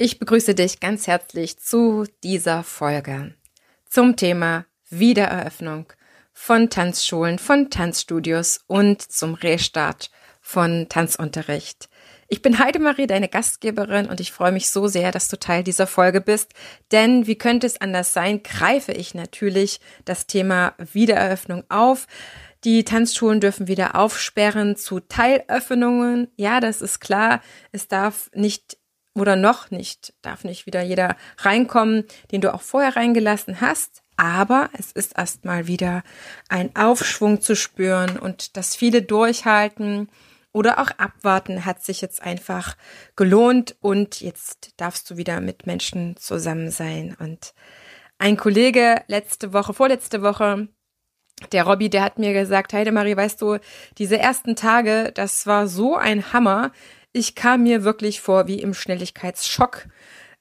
Ich begrüße dich ganz herzlich zu dieser Folge zum Thema Wiedereröffnung von Tanzschulen, von Tanzstudios und zum Restart von Tanzunterricht. Ich bin Heidemarie, deine Gastgeberin, und ich freue mich so sehr, dass du Teil dieser Folge bist. Denn wie könnte es anders sein, greife ich natürlich das Thema Wiedereröffnung auf. Die Tanzschulen dürfen wieder aufsperren zu Teilöffnungen. Ja, das ist klar. Es darf nicht oder noch nicht, darf nicht wieder jeder reinkommen, den du auch vorher reingelassen hast. Aber es ist erstmal wieder ein Aufschwung zu spüren und das viele durchhalten oder auch abwarten hat sich jetzt einfach gelohnt und jetzt darfst du wieder mit Menschen zusammen sein. Und ein Kollege letzte Woche, vorletzte Woche, der Robby, der hat mir gesagt, Heidemarie, weißt du, diese ersten Tage, das war so ein Hammer. Ich kam mir wirklich vor wie im Schnelligkeitsschock.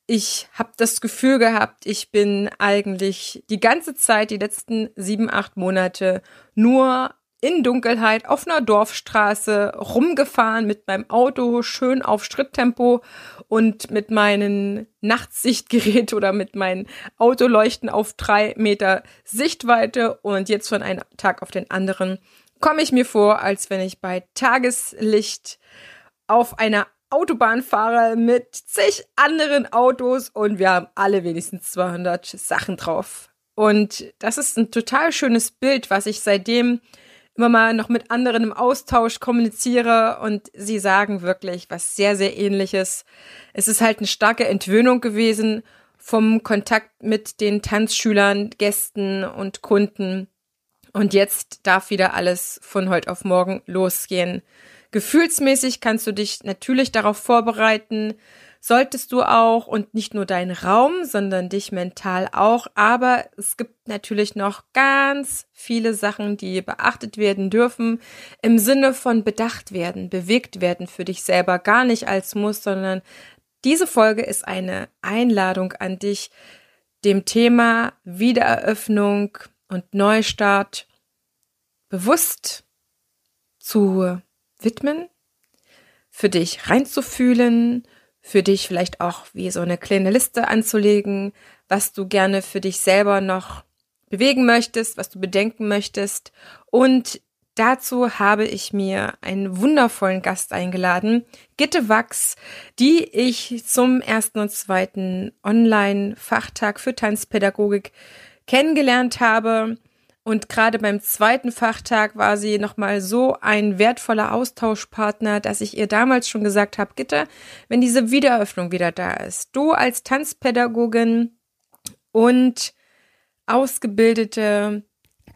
Ich habe das Gefühl gehabt, ich bin eigentlich die ganze Zeit, die letzten sieben, acht Monate nur in Dunkelheit auf einer Dorfstraße rumgefahren mit meinem Auto schön auf Schritttempo und mit meinen Nachtsichtgerät oder mit meinen Autoleuchten auf drei Meter Sichtweite und jetzt von einem Tag auf den anderen komme ich mir vor, als wenn ich bei Tageslicht auf einer Autobahn fahre mit zig anderen Autos und wir haben alle wenigstens 200 Sachen drauf. Und das ist ein total schönes Bild, was ich seitdem immer mal noch mit anderen im Austausch kommuniziere und sie sagen wirklich was sehr, sehr ähnliches. Es ist halt eine starke Entwöhnung gewesen vom Kontakt mit den Tanzschülern, Gästen und Kunden. Und jetzt darf wieder alles von heute auf morgen losgehen. Gefühlsmäßig kannst du dich natürlich darauf vorbereiten, solltest du auch und nicht nur deinen Raum, sondern dich mental auch. Aber es gibt natürlich noch ganz viele Sachen, die beachtet werden dürfen, im Sinne von bedacht werden, bewegt werden für dich selber, gar nicht als Muss, sondern diese Folge ist eine Einladung an dich, dem Thema Wiedereröffnung und Neustart bewusst zu widmen, für dich reinzufühlen, für dich vielleicht auch wie so eine kleine Liste anzulegen, was du gerne für dich selber noch bewegen möchtest, was du bedenken möchtest. Und dazu habe ich mir einen wundervollen Gast eingeladen, Gitte Wachs, die ich zum ersten und zweiten Online-Fachtag für Tanzpädagogik kennengelernt habe. Und gerade beim zweiten Fachtag war sie nochmal so ein wertvoller Austauschpartner, dass ich ihr damals schon gesagt habe, Gitte, wenn diese Wiedereröffnung wieder da ist, du als Tanzpädagogin und ausgebildete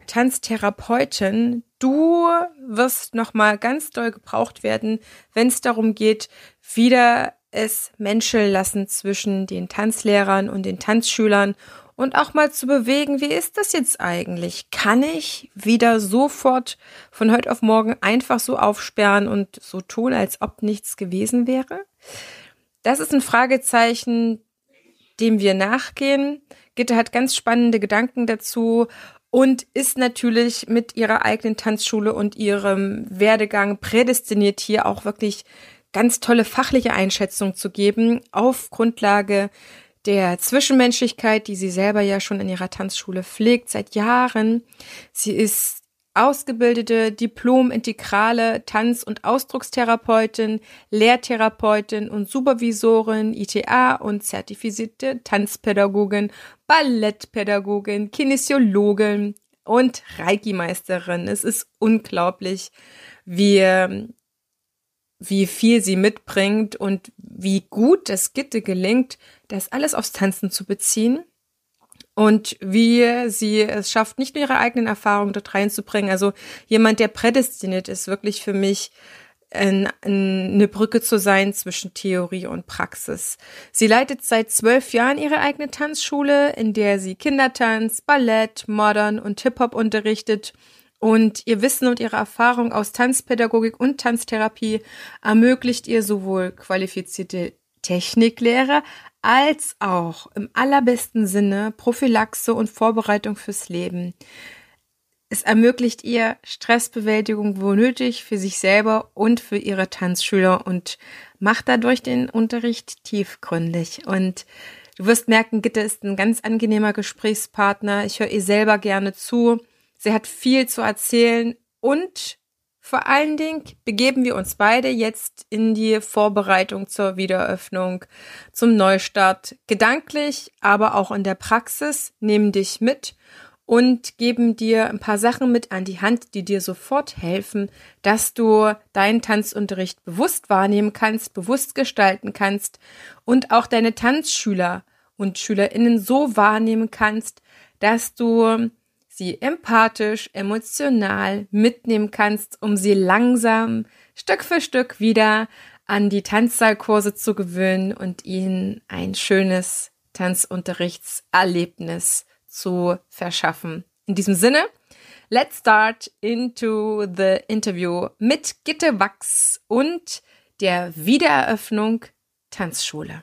Tanztherapeutin, du wirst nochmal ganz doll gebraucht werden, wenn es darum geht, wieder es Menschel lassen zwischen den Tanzlehrern und den Tanzschülern und auch mal zu bewegen, wie ist das jetzt eigentlich? Kann ich wieder sofort von heute auf morgen einfach so aufsperren und so tun, als ob nichts gewesen wäre? Das ist ein Fragezeichen, dem wir nachgehen. Gitte hat ganz spannende Gedanken dazu und ist natürlich mit ihrer eigenen Tanzschule und ihrem Werdegang prädestiniert, hier auch wirklich ganz tolle fachliche Einschätzung zu geben auf Grundlage der Zwischenmenschlichkeit, die sie selber ja schon in ihrer Tanzschule pflegt seit Jahren. Sie ist ausgebildete Diplom-integrale Tanz- und Ausdruckstherapeutin, Lehrtherapeutin und Supervisorin, ITA und zertifizierte Tanzpädagogin, Ballettpädagogin, Kinesiologin und Reiki-Meisterin. Es ist unglaublich, wie wie viel sie mitbringt und wie gut das Gitte gelingt, das alles aufs Tanzen zu beziehen und wie sie es schafft, nicht nur ihre eigenen Erfahrungen dort reinzubringen. Also jemand, der prädestiniert ist, wirklich für mich eine Brücke zu sein zwischen Theorie und Praxis. Sie leitet seit zwölf Jahren ihre eigene Tanzschule, in der sie Kindertanz, Ballett, Modern und Hip-Hop unterrichtet und ihr Wissen und ihre Erfahrung aus Tanzpädagogik und Tanztherapie ermöglicht ihr sowohl qualifizierte Techniklehre als auch im allerbesten Sinne Prophylaxe und Vorbereitung fürs Leben. Es ermöglicht ihr Stressbewältigung wo nötig für sich selber und für ihre Tanzschüler und macht dadurch den Unterricht tiefgründig. Und du wirst merken, Gitte ist ein ganz angenehmer Gesprächspartner. Ich höre ihr selber gerne zu. Sie hat viel zu erzählen und vor allen Dingen begeben wir uns beide jetzt in die Vorbereitung zur Wiedereröffnung, zum Neustart, gedanklich, aber auch in der Praxis, nehmen dich mit und geben dir ein paar Sachen mit an die Hand, die dir sofort helfen, dass du deinen Tanzunterricht bewusst wahrnehmen kannst, bewusst gestalten kannst und auch deine Tanzschüler und Schülerinnen so wahrnehmen kannst, dass du sie empathisch, emotional mitnehmen kannst, um sie langsam Stück für Stück wieder an die Tanzsaalkurse zu gewöhnen und ihnen ein schönes Tanzunterrichtserlebnis zu verschaffen. In diesem Sinne, let's start into the interview mit Gitte Wachs und der Wiedereröffnung Tanzschule.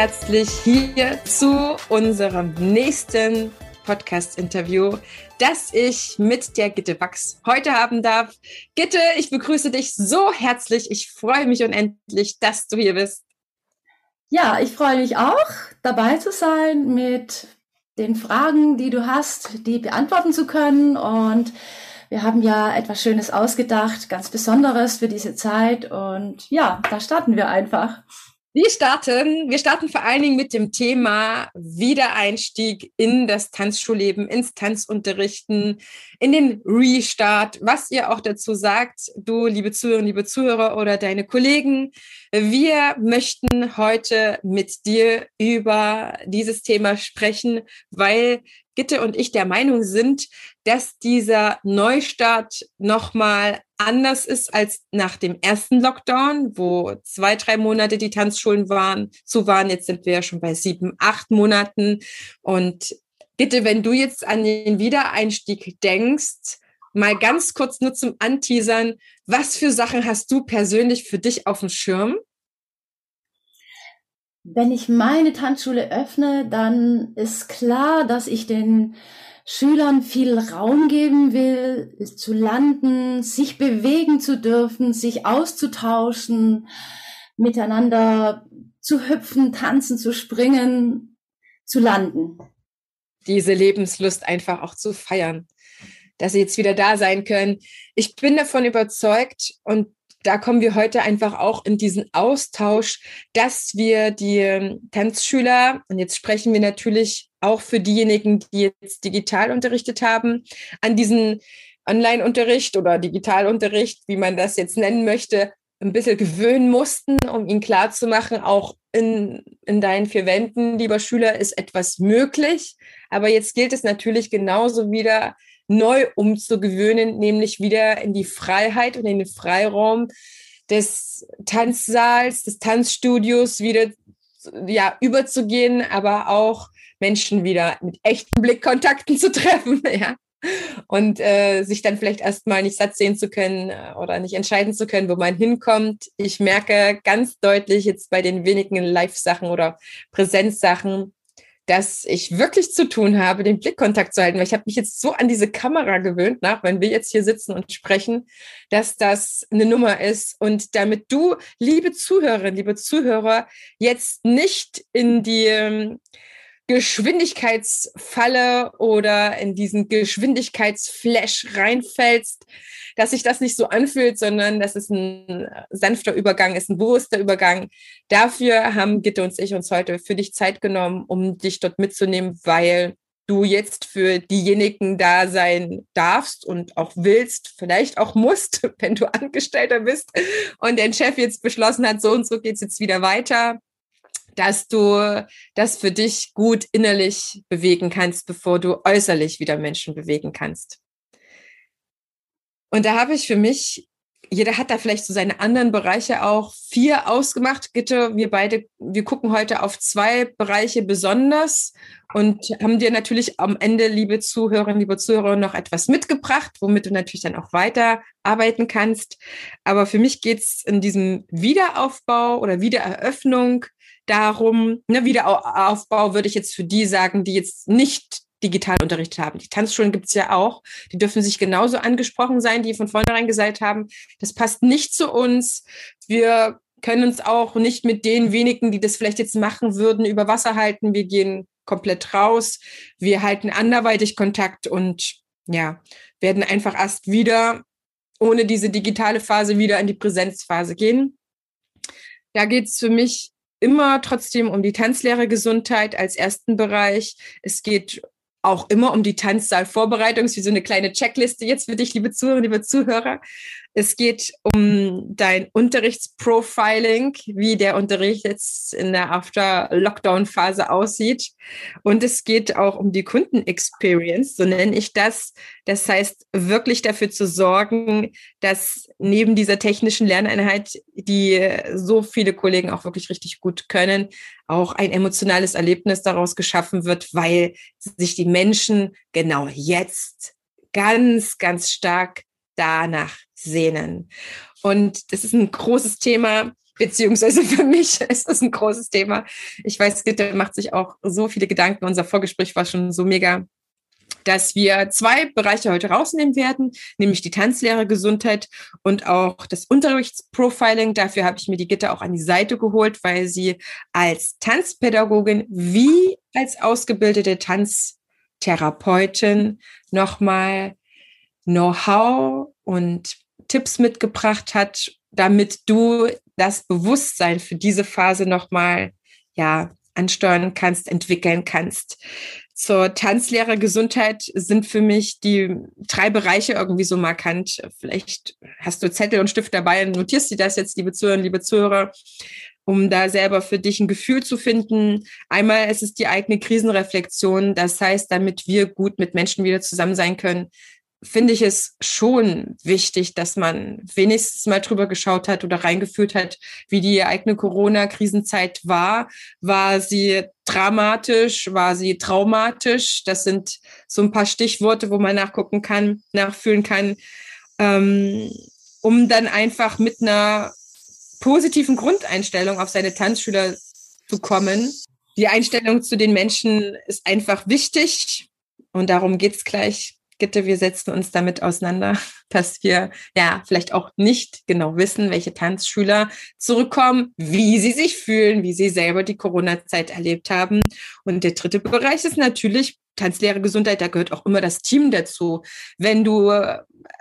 Herzlich hier zu unserem nächsten Podcast-Interview, das ich mit der Gitte Wachs heute haben darf. Gitte, ich begrüße dich so herzlich. Ich freue mich unendlich, dass du hier bist. Ja, ich freue mich auch, dabei zu sein, mit den Fragen, die du hast, die beantworten zu können. Und wir haben ja etwas Schönes ausgedacht, ganz Besonderes für diese Zeit. Und ja, da starten wir einfach. Wir starten, wir starten vor allen Dingen mit dem Thema Wiedereinstieg in das Tanzschulleben, ins Tanzunterrichten, in den Restart, was ihr auch dazu sagt, du, liebe Zuhörerinnen, liebe Zuhörer oder deine Kollegen. Wir möchten heute mit dir über dieses Thema sprechen, weil Gitte und ich der Meinung sind, dass dieser Neustart nochmal anders ist als nach dem ersten Lockdown, wo zwei, drei Monate die Tanzschulen waren, zu waren. Jetzt sind wir ja schon bei sieben, acht Monaten. Und bitte, wenn du jetzt an den Wiedereinstieg denkst, mal ganz kurz nur zum Anteasern, was für Sachen hast du persönlich für dich auf dem Schirm? Wenn ich meine Tanzschule öffne, dann ist klar, dass ich den Schülern viel Raum geben will, zu landen, sich bewegen zu dürfen, sich auszutauschen, miteinander zu hüpfen, tanzen, zu springen, zu landen. Diese Lebenslust einfach auch zu feiern, dass sie jetzt wieder da sein können. Ich bin davon überzeugt und da kommen wir heute einfach auch in diesen Austausch, dass wir die Tanzschüler, und jetzt sprechen wir natürlich auch für diejenigen, die jetzt digital unterrichtet haben, an diesen Online-Unterricht oder Digitalunterricht, wie man das jetzt nennen möchte, ein bisschen gewöhnen mussten, um ihnen klarzumachen, auch in, in deinen vier Wänden, lieber Schüler, ist etwas möglich. Aber jetzt gilt es natürlich genauso wieder neu umzugewöhnen, nämlich wieder in die Freiheit und in den Freiraum des Tanzsaals, des Tanzstudios wieder ja, überzugehen, aber auch Menschen wieder mit echten Blickkontakten zu treffen, ja. Und äh, sich dann vielleicht erstmal nicht satt sehen zu können äh, oder nicht entscheiden zu können, wo man hinkommt. Ich merke ganz deutlich jetzt bei den wenigen Live-Sachen oder Präsenzsachen, dass ich wirklich zu tun habe, den Blickkontakt zu halten, weil ich habe mich jetzt so an diese Kamera gewöhnt, nach, wenn wir jetzt hier sitzen und sprechen, dass das eine Nummer ist. Und damit du, liebe Zuhörerinnen, liebe Zuhörer, jetzt nicht in die ähm, Geschwindigkeitsfalle oder in diesen Geschwindigkeitsflash reinfällst, dass sich das nicht so anfühlt, sondern dass es ein sanfter Übergang ist, ein bewusster Übergang. Dafür haben Gitte und ich uns heute für dich Zeit genommen, um dich dort mitzunehmen, weil du jetzt für diejenigen da sein darfst und auch willst, vielleicht auch musst, wenn du Angestellter bist und dein Chef jetzt beschlossen hat, so und so geht's jetzt wieder weiter, dass du das für dich gut innerlich bewegen kannst, bevor du äußerlich wieder Menschen bewegen kannst. Und da habe ich für mich jeder hat da vielleicht so seine anderen Bereiche auch vier ausgemacht. Gitte, wir beide, wir gucken heute auf zwei Bereiche besonders und haben dir natürlich am Ende, liebe Zuhörerinnen, liebe Zuhörer, noch etwas mitgebracht, womit du natürlich dann auch weiterarbeiten kannst. Aber für mich geht's in diesem Wiederaufbau oder Wiedereröffnung darum, ne, Wiederaufbau würde ich jetzt für die sagen, die jetzt nicht Digitalunterricht haben. Die Tanzschulen gibt's ja auch. Die dürfen sich genauso angesprochen sein, die von vornherein gesagt haben, das passt nicht zu uns. Wir können uns auch nicht mit den wenigen, die das vielleicht jetzt machen würden, über Wasser halten. Wir gehen komplett raus. Wir halten anderweitig Kontakt und ja, werden einfach erst wieder ohne diese digitale Phase wieder in die Präsenzphase gehen. Da geht's für mich immer trotzdem um die Tanzlehrergesundheit als ersten Bereich. Es geht auch immer um die Tanzsaalvorbereitung. Es ist wie so eine kleine Checkliste jetzt für dich, liebe Zuhörer, liebe Zuhörer. Es geht um dein Unterrichtsprofiling, wie der Unterricht jetzt in der After-Lockdown-Phase aussieht. Und es geht auch um die Kundenexperience, so nenne ich das. Das heißt, wirklich dafür zu sorgen, dass neben dieser technischen Lerneinheit, die so viele Kollegen auch wirklich richtig gut können, auch ein emotionales Erlebnis daraus geschaffen wird, weil sich die Menschen genau jetzt ganz, ganz stark danach sehnen. Und das ist ein großes Thema, beziehungsweise für mich ist das ein großes Thema. Ich weiß, Gitte macht sich auch so viele Gedanken. Unser Vorgespräch war schon so mega dass wir zwei Bereiche heute rausnehmen werden, nämlich die Tanzlehrergesundheit und auch das Unterrichtsprofiling. Dafür habe ich mir die Gitte auch an die Seite geholt, weil sie als Tanzpädagogin wie als ausgebildete Tanztherapeutin nochmal Know-how und Tipps mitgebracht hat, damit du das Bewusstsein für diese Phase nochmal, ja, ansteuern kannst, entwickeln kannst. Zur Tanzlehrergesundheit sind für mich die drei Bereiche irgendwie so markant. Vielleicht hast du Zettel und Stift dabei und notierst dir das jetzt, liebe Zuhörer, liebe Zuhörer, um da selber für dich ein Gefühl zu finden. Einmal ist es die eigene Krisenreflexion. Das heißt, damit wir gut mit Menschen wieder zusammen sein können, finde ich es schon wichtig, dass man wenigstens mal drüber geschaut hat oder reingeführt hat, wie die eigene Corona-Krisenzeit war. War sie dramatisch? War sie traumatisch? Das sind so ein paar Stichworte, wo man nachgucken kann, nachfühlen kann, ähm, um dann einfach mit einer positiven Grundeinstellung auf seine Tanzschüler zu kommen. Die Einstellung zu den Menschen ist einfach wichtig und darum geht's gleich Gitte, wir setzen uns damit auseinander, dass wir ja vielleicht auch nicht genau wissen, welche Tanzschüler zurückkommen, wie sie sich fühlen, wie sie selber die Corona-Zeit erlebt haben. Und der dritte Bereich ist natürlich Tanzlehre Gesundheit, da gehört auch immer das Team dazu. Wenn du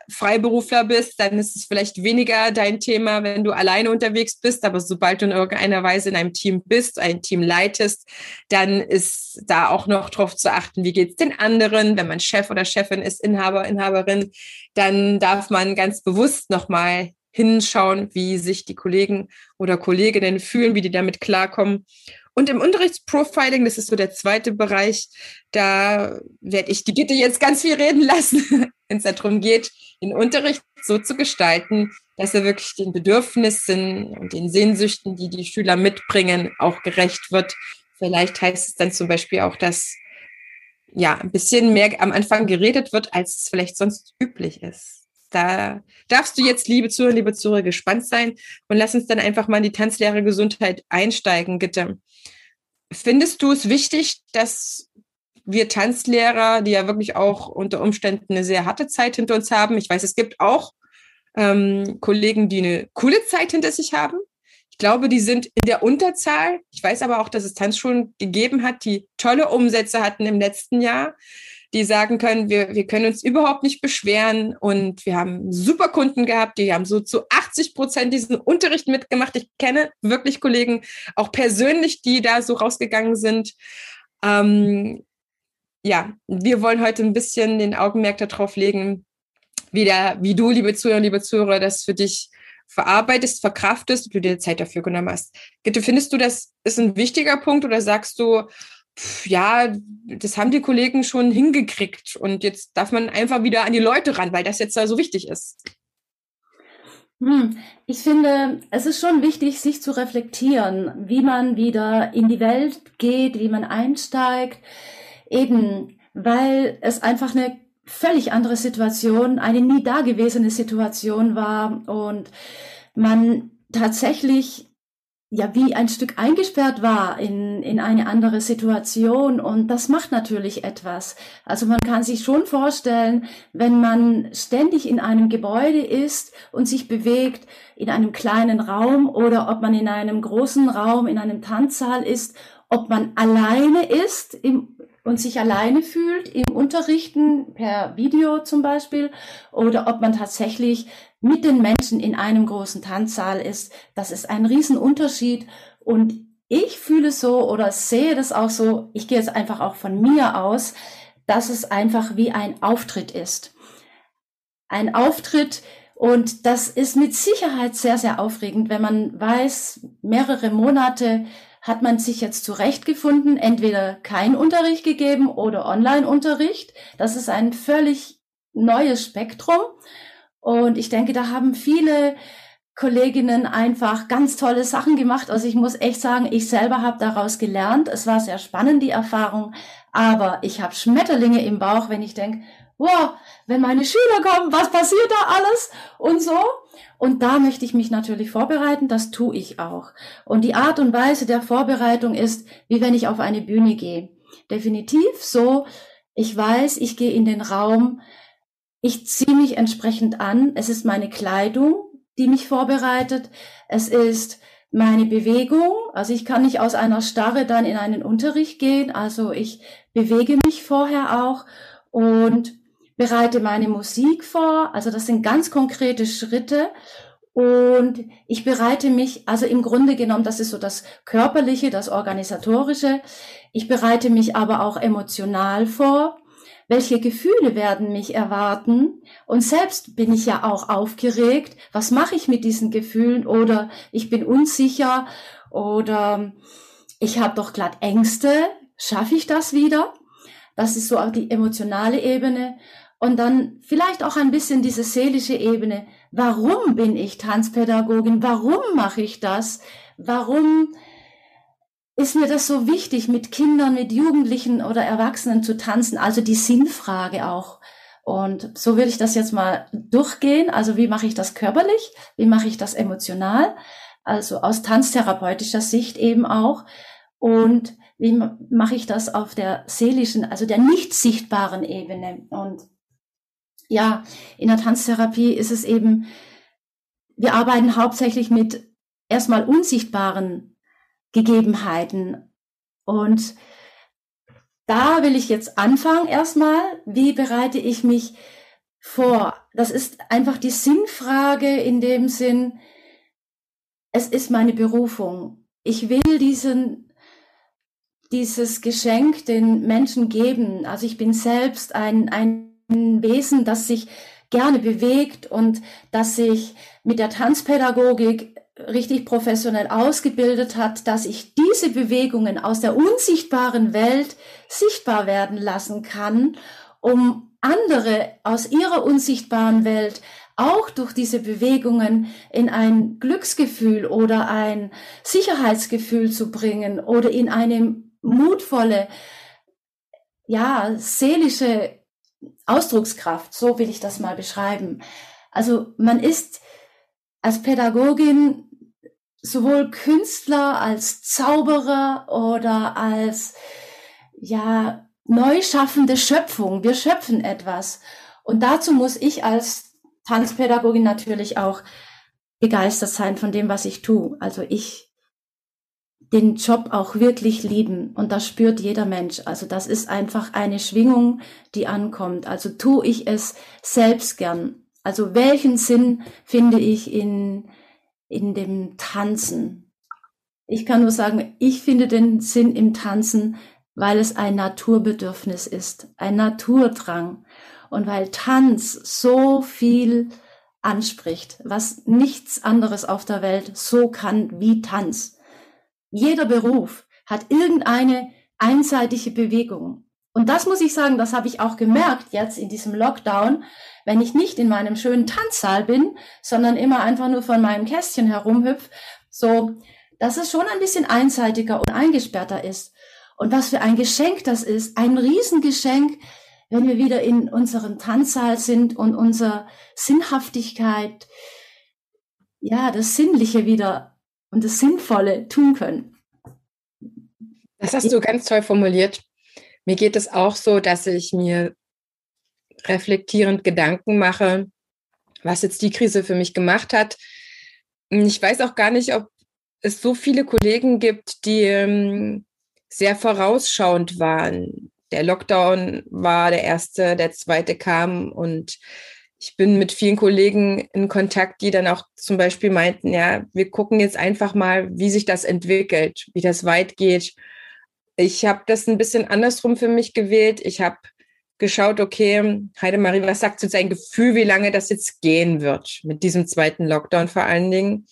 Freiberufler bist, dann ist es vielleicht weniger dein Thema, wenn du alleine unterwegs bist. Aber sobald du in irgendeiner Weise in einem Team bist, ein Team leitest, dann ist da auch noch drauf zu achten, wie geht's den anderen. Wenn man Chef oder Chefin ist, Inhaber, Inhaberin, dann darf man ganz bewusst nochmal hinschauen, wie sich die Kollegen oder Kolleginnen fühlen, wie die damit klarkommen. Und im Unterrichtsprofiling, das ist so der zweite Bereich, da werde ich die Gitte jetzt ganz viel reden lassen, wenn es darum geht, den Unterricht so zu gestalten, dass er wirklich den Bedürfnissen und den Sehnsüchten, die die Schüler mitbringen, auch gerecht wird. Vielleicht heißt es dann zum Beispiel auch, dass ja ein bisschen mehr am Anfang geredet wird, als es vielleicht sonst üblich ist. Da darfst du jetzt, liebe Zuhörer, liebe Zuhörer, gespannt sein und lass uns dann einfach mal in die Tanzlehre Gesundheit einsteigen, bitte. Findest du es wichtig, dass wir Tanzlehrer, die ja wirklich auch unter Umständen eine sehr harte Zeit hinter uns haben. Ich weiß, es gibt auch ähm, Kollegen, die eine coole Zeit hinter sich haben. Ich glaube, die sind in der Unterzahl. Ich weiß aber auch, dass es Tanzschulen gegeben hat, die tolle Umsätze hatten im letzten Jahr, die sagen können, wir, wir können uns überhaupt nicht beschweren und wir haben super Kunden gehabt, die haben so zu 80 Prozent diesen Unterricht mitgemacht. Ich kenne wirklich Kollegen, auch persönlich, die da so rausgegangen sind. Ähm, ja, wir wollen heute ein bisschen den Augenmerk darauf legen, wie, der, wie du, liebe Zuhörer, liebe Zuhörer, das für dich verarbeitest, verkraftest, du dir Zeit dafür genommen hast. Gitte, findest du, das ist ein wichtiger Punkt oder sagst du, pff, ja, das haben die Kollegen schon hingekriegt und jetzt darf man einfach wieder an die Leute ran, weil das jetzt da so wichtig ist? Hm, ich finde, es ist schon wichtig, sich zu reflektieren, wie man wieder in die Welt geht, wie man einsteigt, eben weil es einfach eine völlig andere Situation, eine nie dagewesene Situation war und man tatsächlich ja wie ein Stück eingesperrt war in, in eine andere Situation und das macht natürlich etwas. Also man kann sich schon vorstellen, wenn man ständig in einem Gebäude ist und sich bewegt in einem kleinen Raum oder ob man in einem großen Raum, in einem Tanzsaal ist, ob man alleine ist im, und sich alleine fühlt im Unterrichten per Video zum Beispiel oder ob man tatsächlich mit den Menschen in einem großen Tanzsaal ist, das ist ein Riesenunterschied. Und ich fühle so oder sehe das auch so, ich gehe jetzt einfach auch von mir aus, dass es einfach wie ein Auftritt ist. Ein Auftritt, und das ist mit Sicherheit sehr, sehr aufregend, wenn man weiß, mehrere Monate hat man sich jetzt zurechtgefunden, entweder kein Unterricht gegeben oder Online-Unterricht. Das ist ein völlig neues Spektrum. Und ich denke, da haben viele Kolleginnen einfach ganz tolle Sachen gemacht. Also ich muss echt sagen, ich selber habe daraus gelernt. Es war sehr spannend, die Erfahrung. Aber ich habe Schmetterlinge im Bauch, wenn ich denke, wow, wenn meine Schüler kommen, was passiert da alles und so. Und da möchte ich mich natürlich vorbereiten, das tue ich auch. Und die Art und Weise der Vorbereitung ist, wie wenn ich auf eine Bühne gehe. Definitiv so, ich weiß, ich gehe in den Raum, ich ziehe mich entsprechend an. Es ist meine Kleidung, die mich vorbereitet. Es ist meine Bewegung. Also ich kann nicht aus einer Starre dann in einen Unterricht gehen. Also ich bewege mich vorher auch und bereite meine Musik vor. Also das sind ganz konkrete Schritte. Und ich bereite mich, also im Grunde genommen, das ist so das Körperliche, das Organisatorische. Ich bereite mich aber auch emotional vor welche Gefühle werden mich erwarten? Und selbst bin ich ja auch aufgeregt. Was mache ich mit diesen Gefühlen? Oder ich bin unsicher oder ich habe doch glatt Ängste. Schaffe ich das wieder? Das ist so auch die emotionale Ebene. Und dann vielleicht auch ein bisschen diese seelische Ebene. Warum bin ich Tanzpädagogin? Warum mache ich das? Warum ist mir das so wichtig, mit Kindern, mit Jugendlichen oder Erwachsenen zu tanzen? Also die Sinnfrage auch. Und so will ich das jetzt mal durchgehen. Also wie mache ich das körperlich? Wie mache ich das emotional? Also aus tanztherapeutischer Sicht eben auch. Und wie mache ich das auf der seelischen, also der nicht sichtbaren Ebene? Und ja, in der Tanztherapie ist es eben, wir arbeiten hauptsächlich mit erstmal unsichtbaren Gegebenheiten. Und da will ich jetzt anfangen erstmal. Wie bereite ich mich vor? Das ist einfach die Sinnfrage in dem Sinn, es ist meine Berufung. Ich will diesen, dieses Geschenk den Menschen geben. Also ich bin selbst ein, ein Wesen, das sich gerne bewegt und das sich mit der Tanzpädagogik richtig professionell ausgebildet hat, dass ich diese Bewegungen aus der unsichtbaren Welt sichtbar werden lassen kann, um andere aus ihrer unsichtbaren Welt auch durch diese Bewegungen in ein Glücksgefühl oder ein Sicherheitsgefühl zu bringen oder in eine mutvolle, ja, seelische Ausdruckskraft. So will ich das mal beschreiben. Also man ist als Pädagogin sowohl Künstler als Zauberer oder als ja neu schaffende Schöpfung. Wir schöpfen etwas. Und dazu muss ich als Tanzpädagogin natürlich auch begeistert sein von dem, was ich tue. Also ich den Job auch wirklich lieben. Und das spürt jeder Mensch. Also das ist einfach eine Schwingung, die ankommt. Also tue ich es selbst gern. Also welchen Sinn finde ich in in dem Tanzen. Ich kann nur sagen, ich finde den Sinn im Tanzen, weil es ein Naturbedürfnis ist, ein Naturdrang und weil Tanz so viel anspricht, was nichts anderes auf der Welt so kann wie Tanz. Jeder Beruf hat irgendeine einseitige Bewegung. Und das muss ich sagen, das habe ich auch gemerkt jetzt in diesem Lockdown, wenn ich nicht in meinem schönen Tanzsaal bin, sondern immer einfach nur von meinem Kästchen herumhüpf, so, dass es schon ein bisschen einseitiger und eingesperrter ist. Und was für ein Geschenk das ist, ein Riesengeschenk, wenn wir wieder in unserem Tanzsaal sind und unsere Sinnhaftigkeit, ja, das Sinnliche wieder und das Sinnvolle tun können. Das hast du ganz toll formuliert. Mir geht es auch so, dass ich mir reflektierend Gedanken mache, was jetzt die Krise für mich gemacht hat. Ich weiß auch gar nicht, ob es so viele Kollegen gibt, die ähm, sehr vorausschauend waren. Der Lockdown war der erste, der zweite kam und ich bin mit vielen Kollegen in Kontakt, die dann auch zum Beispiel meinten, ja, wir gucken jetzt einfach mal, wie sich das entwickelt, wie das weit geht. Ich habe das ein bisschen andersrum für mich gewählt. Ich habe geschaut, okay, Heidemarie, was sagt jetzt ein Gefühl, wie lange das jetzt gehen wird mit diesem zweiten Lockdown vor allen Dingen?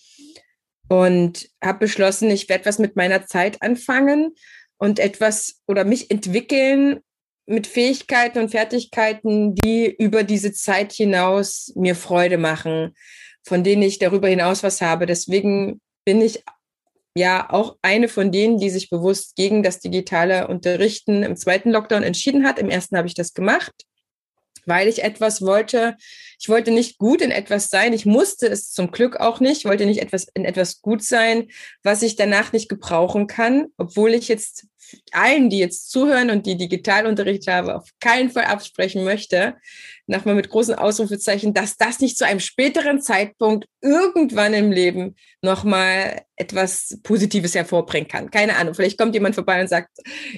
Und habe beschlossen, ich werde was mit meiner Zeit anfangen und etwas oder mich entwickeln mit Fähigkeiten und Fertigkeiten, die über diese Zeit hinaus mir Freude machen, von denen ich darüber hinaus was habe. Deswegen bin ich ja auch eine von denen, die sich bewusst gegen das digitale Unterrichten im zweiten Lockdown entschieden hat. Im ersten habe ich das gemacht, weil ich etwas wollte. Ich wollte nicht gut in etwas sein. Ich musste es zum Glück auch nicht. Ich wollte nicht etwas in etwas gut sein, was ich danach nicht gebrauchen kann, obwohl ich jetzt allen, die jetzt zuhören und die Digitalunterricht haben, auf keinen Fall absprechen möchte, nochmal mit großen Ausrufezeichen, dass das nicht zu einem späteren Zeitpunkt irgendwann im Leben nochmal etwas Positives hervorbringen kann. Keine Ahnung, vielleicht kommt jemand vorbei und sagt,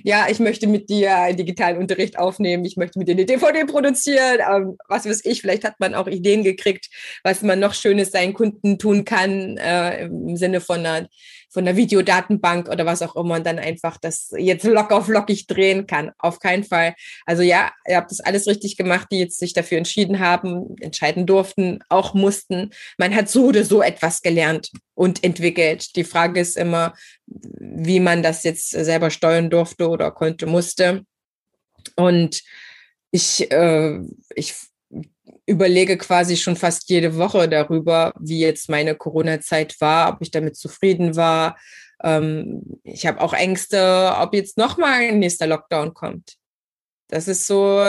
ja, ich möchte mit dir einen digitalen Unterricht aufnehmen, ich möchte mit dir eine DVD produzieren, ähm, was weiß ich, vielleicht hat man auch Ideen gekriegt, was man noch Schönes seinen Kunden tun kann, äh, im Sinne von einer von der Videodatenbank oder was auch immer und dann einfach das jetzt lock auf lockig drehen kann. Auf keinen Fall. Also ja, ihr habt das alles richtig gemacht, die jetzt sich dafür entschieden haben, entscheiden durften, auch mussten. Man hat so oder so etwas gelernt und entwickelt. Die Frage ist immer, wie man das jetzt selber steuern durfte oder konnte, musste. Und ich, äh, ich überlege quasi schon fast jede Woche darüber, wie jetzt meine Corona-Zeit war, ob ich damit zufrieden war. Ähm, ich habe auch Ängste, ob jetzt nochmal ein nächster Lockdown kommt. Das ist so,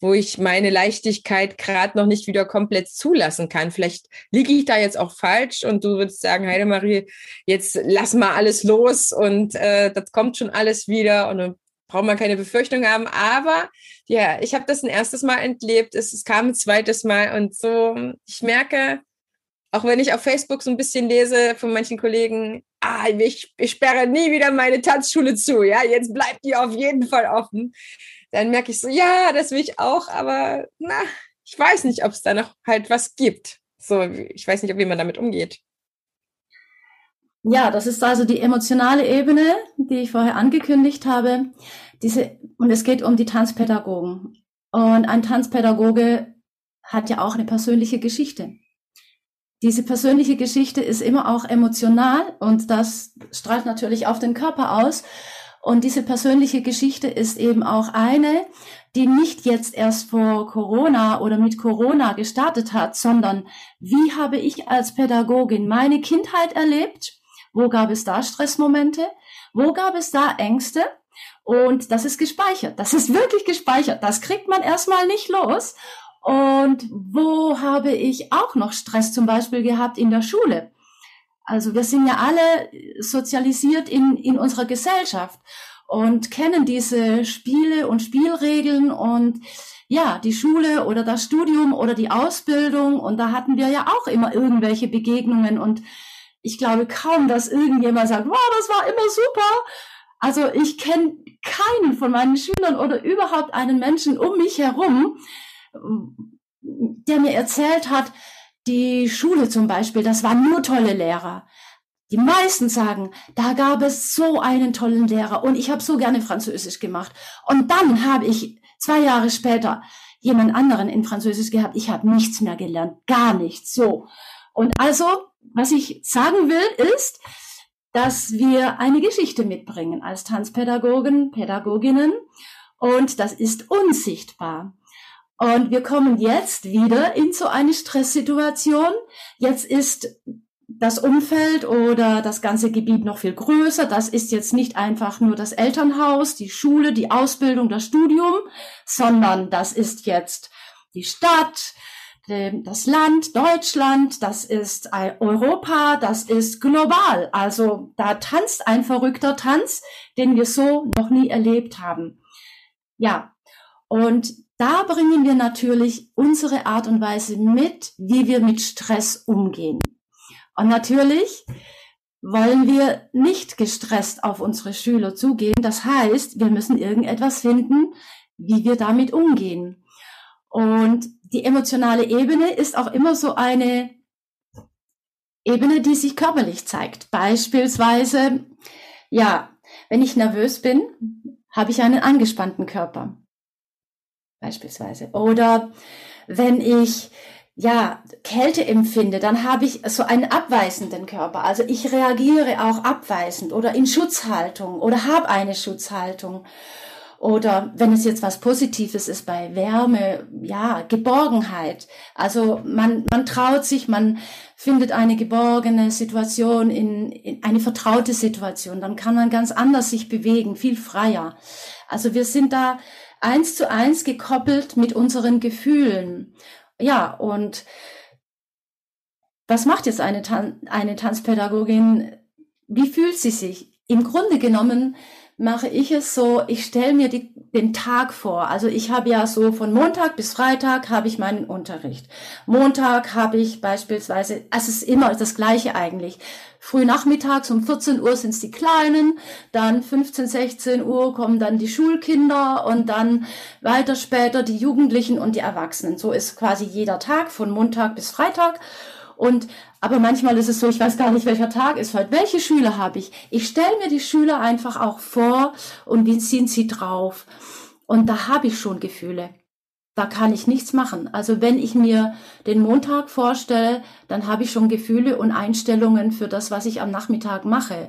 wo ich meine Leichtigkeit gerade noch nicht wieder komplett zulassen kann. Vielleicht liege ich da jetzt auch falsch und du würdest sagen, Heidemarie, jetzt lass mal alles los und äh, das kommt schon alles wieder und braucht man keine Befürchtung haben. Aber ja, ich habe das ein erstes Mal entlebt, es, es kam ein zweites Mal und so, ich merke, auch wenn ich auf Facebook so ein bisschen lese von manchen Kollegen, ah, ich, ich sperre nie wieder meine Tanzschule zu, ja, jetzt bleibt die auf jeden Fall offen. Dann merke ich so, ja, das will ich auch, aber na, ich weiß nicht, ob es da noch halt was gibt. So, ich weiß nicht, wie man damit umgeht. Ja, das ist also die emotionale Ebene, die ich vorher angekündigt habe. Diese, und es geht um die Tanzpädagogen. Und ein Tanzpädagoge hat ja auch eine persönliche Geschichte. Diese persönliche Geschichte ist immer auch emotional und das strahlt natürlich auf den Körper aus. Und diese persönliche Geschichte ist eben auch eine, die nicht jetzt erst vor Corona oder mit Corona gestartet hat, sondern wie habe ich als Pädagogin meine Kindheit erlebt? Wo gab es da Stressmomente? Wo gab es da Ängste? Und das ist gespeichert. Das ist wirklich gespeichert. Das kriegt man erstmal nicht los. Und wo habe ich auch noch Stress zum Beispiel gehabt in der Schule? Also wir sind ja alle sozialisiert in, in unserer Gesellschaft und kennen diese Spiele und Spielregeln und ja, die Schule oder das Studium oder die Ausbildung. Und da hatten wir ja auch immer irgendwelche Begegnungen und ich glaube kaum, dass irgendjemand sagt, wow, das war immer super. Also ich kenne keinen von meinen Schülern oder überhaupt einen Menschen um mich herum, der mir erzählt hat, die Schule zum Beispiel, das waren nur tolle Lehrer. Die meisten sagen, da gab es so einen tollen Lehrer und ich habe so gerne Französisch gemacht. Und dann habe ich zwei Jahre später jemand anderen in Französisch gehabt. Ich habe nichts mehr gelernt, gar nichts. So. Und also, was ich sagen will, ist, dass wir eine Geschichte mitbringen als Tanzpädagogen, Pädagoginnen. Und das ist unsichtbar. Und wir kommen jetzt wieder in so eine Stresssituation. Jetzt ist das Umfeld oder das ganze Gebiet noch viel größer. Das ist jetzt nicht einfach nur das Elternhaus, die Schule, die Ausbildung, das Studium, sondern das ist jetzt die Stadt, das Land, Deutschland, das ist Europa, das ist global. Also da tanzt ein verrückter Tanz, den wir so noch nie erlebt haben. Ja, und da bringen wir natürlich unsere Art und Weise mit, wie wir mit Stress umgehen. Und natürlich wollen wir nicht gestresst auf unsere Schüler zugehen. Das heißt, wir müssen irgendetwas finden, wie wir damit umgehen. Und die emotionale Ebene ist auch immer so eine Ebene, die sich körperlich zeigt. Beispielsweise, ja, wenn ich nervös bin, habe ich einen angespannten Körper beispielsweise. Oder wenn ich ja, Kälte empfinde, dann habe ich so einen abweisenden Körper. Also ich reagiere auch abweisend oder in Schutzhaltung oder habe eine Schutzhaltung. Oder wenn es jetzt was Positives ist bei Wärme, ja, Geborgenheit. Also man, man traut sich, man findet eine geborgene Situation in, in eine vertraute Situation. Dann kann man ganz anders sich bewegen, viel freier. Also wir sind da eins zu eins gekoppelt mit unseren Gefühlen. Ja, und was macht jetzt eine, Tan eine Tanzpädagogin? Wie fühlt sie sich? Im Grunde genommen mache ich es so, ich stelle mir die, den Tag vor. Also ich habe ja so von Montag bis Freitag habe ich meinen Unterricht. Montag habe ich beispielsweise, es ist immer das gleiche eigentlich. Früh nachmittags um 14 Uhr sind es die Kleinen, dann 15, 16 Uhr kommen dann die Schulkinder und dann weiter später die Jugendlichen und die Erwachsenen. So ist quasi jeder Tag von Montag bis Freitag. Und aber manchmal ist es so, ich weiß gar nicht, welcher Tag ist heute. Welche Schüler habe ich? Ich stelle mir die Schüler einfach auch vor und wie sind sie drauf? Und da habe ich schon Gefühle. Da kann ich nichts machen. Also wenn ich mir den Montag vorstelle, dann habe ich schon Gefühle und Einstellungen für das, was ich am Nachmittag mache.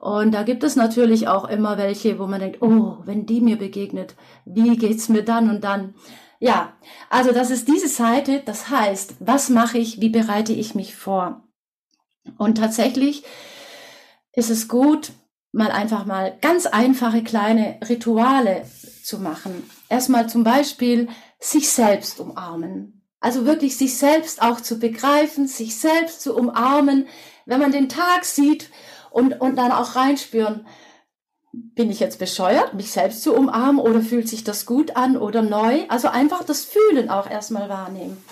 Und da gibt es natürlich auch immer welche, wo man denkt, oh, wenn die mir begegnet, wie geht's mir dann und dann? Ja, also das ist diese Seite, das heißt, was mache ich, wie bereite ich mich vor? Und tatsächlich ist es gut, mal einfach mal ganz einfache kleine Rituale zu machen. Erstmal zum Beispiel sich selbst umarmen. Also wirklich sich selbst auch zu begreifen, sich selbst zu umarmen, wenn man den Tag sieht und, und dann auch reinspüren, bin ich jetzt bescheuert, mich selbst zu umarmen oder fühlt sich das gut an oder neu? Also einfach das Fühlen auch erstmal wahrnehmen.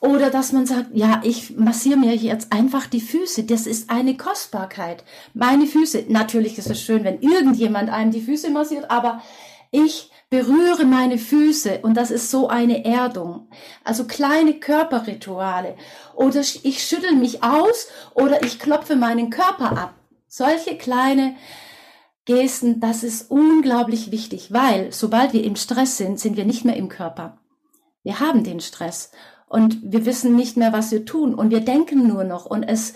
Oder dass man sagt, ja, ich massiere mir jetzt einfach die Füße. Das ist eine Kostbarkeit. Meine Füße. Natürlich ist es schön, wenn irgendjemand einem die Füße massiert, aber ich berühre meine Füße und das ist so eine Erdung. Also kleine Körperrituale. Oder ich schüttel mich aus oder ich klopfe meinen Körper ab. Solche kleine Gesten, das ist unglaublich wichtig, weil sobald wir im Stress sind, sind wir nicht mehr im Körper. Wir haben den Stress und wir wissen nicht mehr, was wir tun und wir denken nur noch und es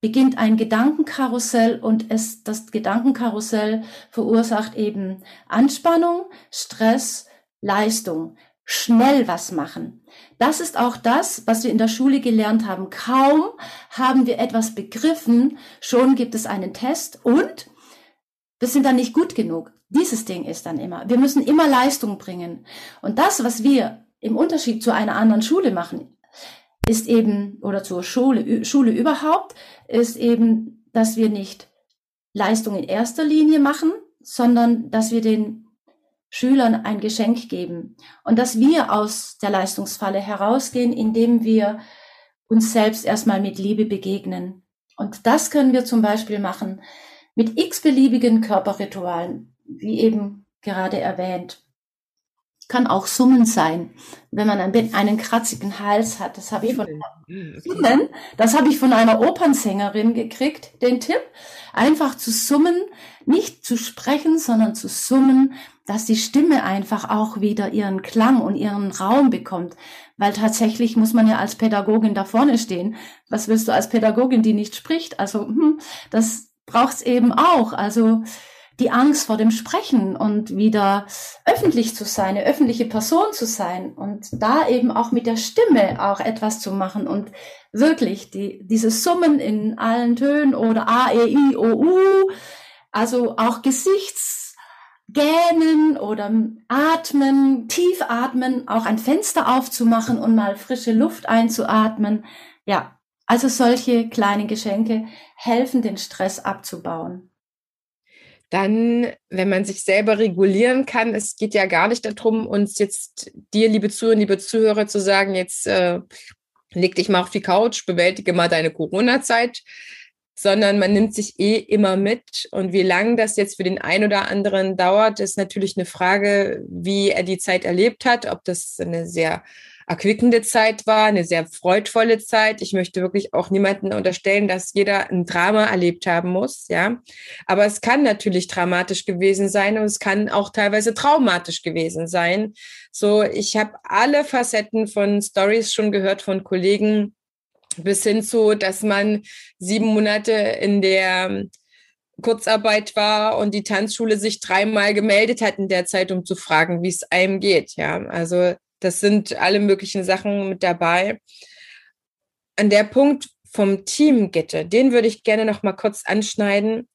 beginnt ein Gedankenkarussell und es, das Gedankenkarussell verursacht eben Anspannung, Stress, Leistung, schnell was machen. Das ist auch das, was wir in der Schule gelernt haben. Kaum haben wir etwas begriffen, schon gibt es einen Test und wir sind dann nicht gut genug. Dieses Ding ist dann immer. Wir müssen immer Leistung bringen. Und das, was wir im Unterschied zu einer anderen Schule machen, ist eben, oder zur Schule, Schule überhaupt, ist eben, dass wir nicht Leistung in erster Linie machen, sondern dass wir den Schülern ein Geschenk geben und dass wir aus der Leistungsfalle herausgehen, indem wir uns selbst erstmal mit Liebe begegnen. Und das können wir zum Beispiel machen, mit x-beliebigen Körperritualen, wie eben gerade erwähnt. kann auch Summen sein, wenn man einen, kratzigen Hals hat. Das habe ich von Summen, das habe ich von einer Opernsängerin gekriegt, den Tipp, einfach zu summen, nicht zu sprechen, sondern zu summen, dass die Stimme einfach auch wieder ihren Klang und ihren Raum bekommt. Weil tatsächlich muss man ja als Pädagogin da vorne stehen. Was willst du als Pädagogin, die nicht spricht? Also hm, das braucht's eben auch. Also die Angst vor dem Sprechen und wieder öffentlich zu sein, eine öffentliche Person zu sein und da eben auch mit der Stimme auch etwas zu machen und wirklich die, diese Summen in allen Tönen oder A, E, I, O, U, also auch Gesichtsgähnen oder atmen, tief atmen, auch ein Fenster aufzumachen und mal frische Luft einzuatmen. Ja, also solche kleinen Geschenke helfen, den Stress abzubauen. Dann, wenn man sich selber regulieren kann, es geht ja gar nicht darum, uns jetzt dir, liebe Zuhörer, liebe Zuhörer, zu sagen, jetzt äh, leg dich mal auf die Couch, bewältige mal deine Corona-Zeit, sondern man nimmt sich eh immer mit. Und wie lange das jetzt für den einen oder anderen dauert, ist natürlich eine Frage, wie er die Zeit erlebt hat, ob das eine sehr erquickende Zeit war, eine sehr freudvolle Zeit. Ich möchte wirklich auch niemanden unterstellen, dass jeder ein Drama erlebt haben muss, ja. Aber es kann natürlich dramatisch gewesen sein und es kann auch teilweise traumatisch gewesen sein. So, ich habe alle Facetten von Stories schon gehört von Kollegen bis hin zu, dass man sieben Monate in der Kurzarbeit war und die Tanzschule sich dreimal gemeldet hat in der Zeit, um zu fragen, wie es einem geht. Ja, also das sind alle möglichen Sachen mit dabei. An der Punkt vom Team, Gitte, den würde ich gerne noch mal kurz anschneiden.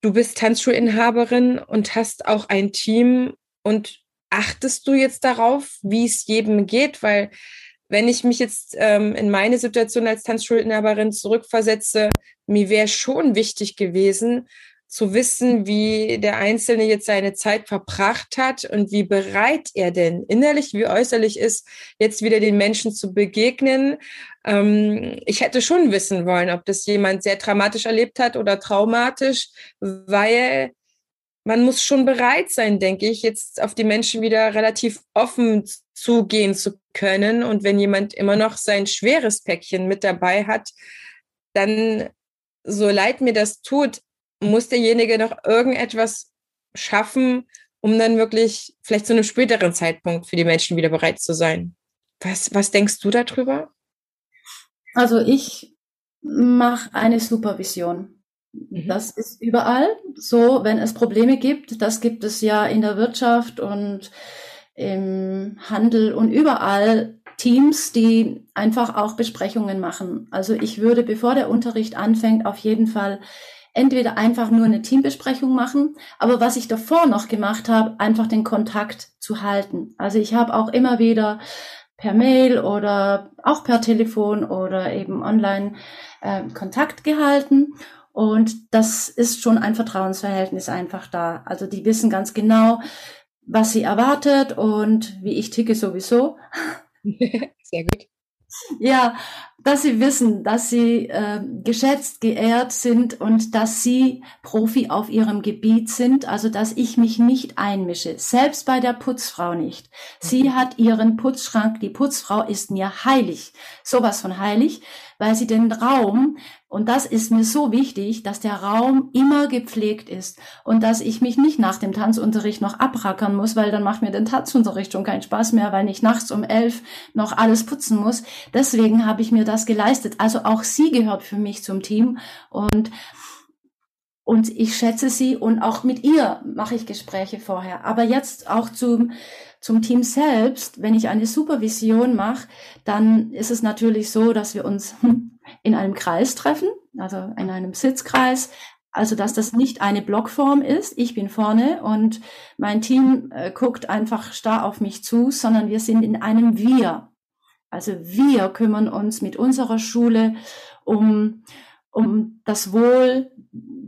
Du bist Tanzschulinhaberin und hast auch ein Team und achtest du jetzt darauf, wie es jedem geht? Weil wenn ich mich jetzt ähm, in meine Situation als Tanzschulinhaberin zurückversetze, mir wäre schon wichtig gewesen, zu wissen, wie der Einzelne jetzt seine Zeit verbracht hat und wie bereit er denn innerlich wie äußerlich ist, jetzt wieder den Menschen zu begegnen. Ähm, ich hätte schon wissen wollen, ob das jemand sehr dramatisch erlebt hat oder traumatisch, weil man muss schon bereit sein, denke ich, jetzt auf die Menschen wieder relativ offen zugehen zu können. Und wenn jemand immer noch sein schweres Päckchen mit dabei hat, dann so leid mir das tut, muss derjenige noch irgendetwas schaffen, um dann wirklich vielleicht zu einem späteren Zeitpunkt für die Menschen wieder bereit zu sein. Was, was denkst du darüber? Also ich mache eine Supervision. Mhm. Das ist überall so, wenn es Probleme gibt. Das gibt es ja in der Wirtschaft und im Handel und überall Teams, die einfach auch Besprechungen machen. Also ich würde, bevor der Unterricht anfängt, auf jeden Fall entweder einfach nur eine Teambesprechung machen, aber was ich davor noch gemacht habe, einfach den Kontakt zu halten. Also ich habe auch immer wieder per Mail oder auch per Telefon oder eben online äh, Kontakt gehalten. Und das ist schon ein Vertrauensverhältnis einfach da. Also die wissen ganz genau, was sie erwartet und wie ich ticke sowieso. Sehr gut. Ja, dass sie wissen, dass sie äh, geschätzt, geehrt sind und dass sie Profi auf ihrem Gebiet sind, also dass ich mich nicht einmische, selbst bei der Putzfrau nicht. Sie mhm. hat ihren Putzschrank, die Putzfrau ist mir heilig, sowas von heilig, weil sie den Raum und das ist mir so wichtig, dass der Raum immer gepflegt ist und dass ich mich nicht nach dem Tanzunterricht noch abrackern muss, weil dann macht mir der Tanzunterricht schon keinen Spaß mehr, weil ich nachts um elf noch alles putzen muss. Deswegen habe ich mir das geleistet. Also auch sie gehört für mich zum Team und und ich schätze sie und auch mit ihr mache ich Gespräche vorher. Aber jetzt auch zum, zum Team selbst, wenn ich eine Supervision mache, dann ist es natürlich so, dass wir uns in einem Kreis treffen, also in einem Sitzkreis, also dass das nicht eine Blockform ist, ich bin vorne und mein Team äh, guckt einfach starr auf mich zu, sondern wir sind in einem Wir. Also wir kümmern uns mit unserer Schule um, um das Wohl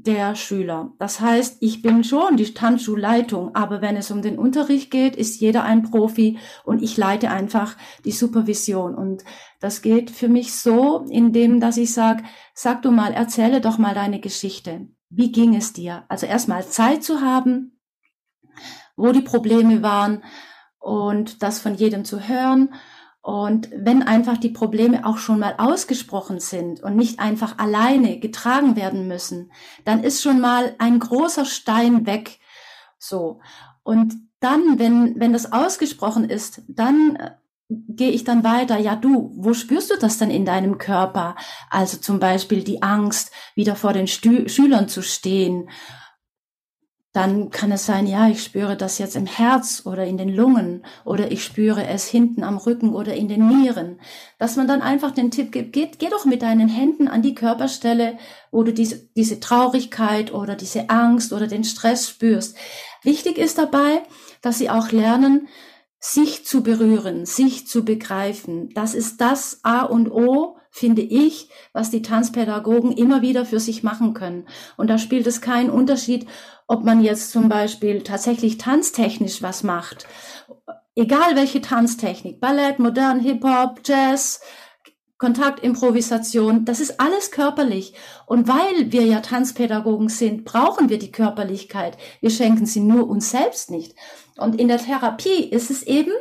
der Schüler. Das heißt, ich bin schon die Tanzschulleitung, aber wenn es um den Unterricht geht, ist jeder ein Profi und ich leite einfach die Supervision. Und das geht für mich so, indem, dass ich sage, sag du mal, erzähle doch mal deine Geschichte. Wie ging es dir? Also erstmal Zeit zu haben, wo die Probleme waren und das von jedem zu hören. Und wenn einfach die Probleme auch schon mal ausgesprochen sind und nicht einfach alleine getragen werden müssen, dann ist schon mal ein großer Stein weg. So. Und dann, wenn, wenn das ausgesprochen ist, dann äh, gehe ich dann weiter. Ja, du, wo spürst du das denn in deinem Körper? Also zum Beispiel die Angst, wieder vor den Stü Schülern zu stehen dann kann es sein, ja, ich spüre das jetzt im Herz oder in den Lungen oder ich spüre es hinten am Rücken oder in den Nieren. Dass man dann einfach den Tipp gibt, geh, geh doch mit deinen Händen an die Körperstelle, wo du diese, diese Traurigkeit oder diese Angst oder den Stress spürst. Wichtig ist dabei, dass sie auch lernen, sich zu berühren, sich zu begreifen. Das ist das A und O, finde ich, was die Tanzpädagogen immer wieder für sich machen können. Und da spielt es keinen Unterschied, ob man jetzt zum Beispiel tatsächlich tanztechnisch was macht. Egal welche Tanztechnik, Ballett, modern, Hip-Hop, Jazz, Kontaktimprovisation, das ist alles körperlich. Und weil wir ja Tanzpädagogen sind, brauchen wir die Körperlichkeit. Wir schenken sie nur uns selbst nicht. Und in der Therapie ist es eben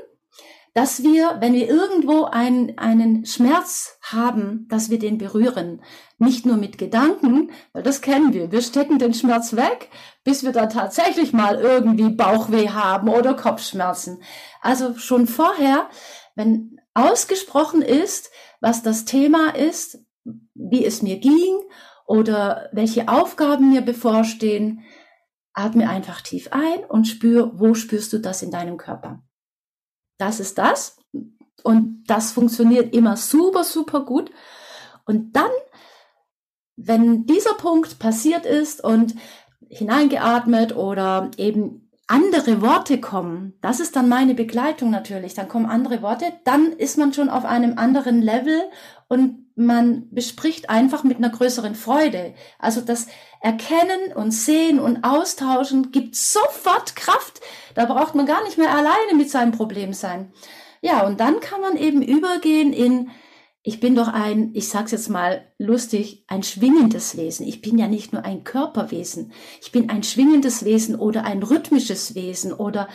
dass wir, wenn wir irgendwo einen, einen Schmerz haben, dass wir den berühren. Nicht nur mit Gedanken, weil das kennen wir. Wir stecken den Schmerz weg, bis wir dann tatsächlich mal irgendwie Bauchweh haben oder Kopfschmerzen. Also schon vorher, wenn ausgesprochen ist, was das Thema ist, wie es mir ging oder welche Aufgaben mir bevorstehen, atme einfach tief ein und spür, wo spürst du das in deinem Körper das ist das. Und das funktioniert immer super, super gut. Und dann, wenn dieser Punkt passiert ist und hineingeatmet oder eben andere Worte kommen, das ist dann meine Begleitung natürlich, dann kommen andere Worte, dann ist man schon auf einem anderen Level und man bespricht einfach mit einer größeren Freude. Also das Erkennen und Sehen und Austauschen gibt sofort Kraft. Da braucht man gar nicht mehr alleine mit seinem Problem sein. Ja, und dann kann man eben übergehen in ich bin doch ein, ich sag's jetzt mal lustig, ein schwingendes Wesen. Ich bin ja nicht nur ein Körperwesen. Ich bin ein schwingendes Wesen oder ein rhythmisches Wesen oder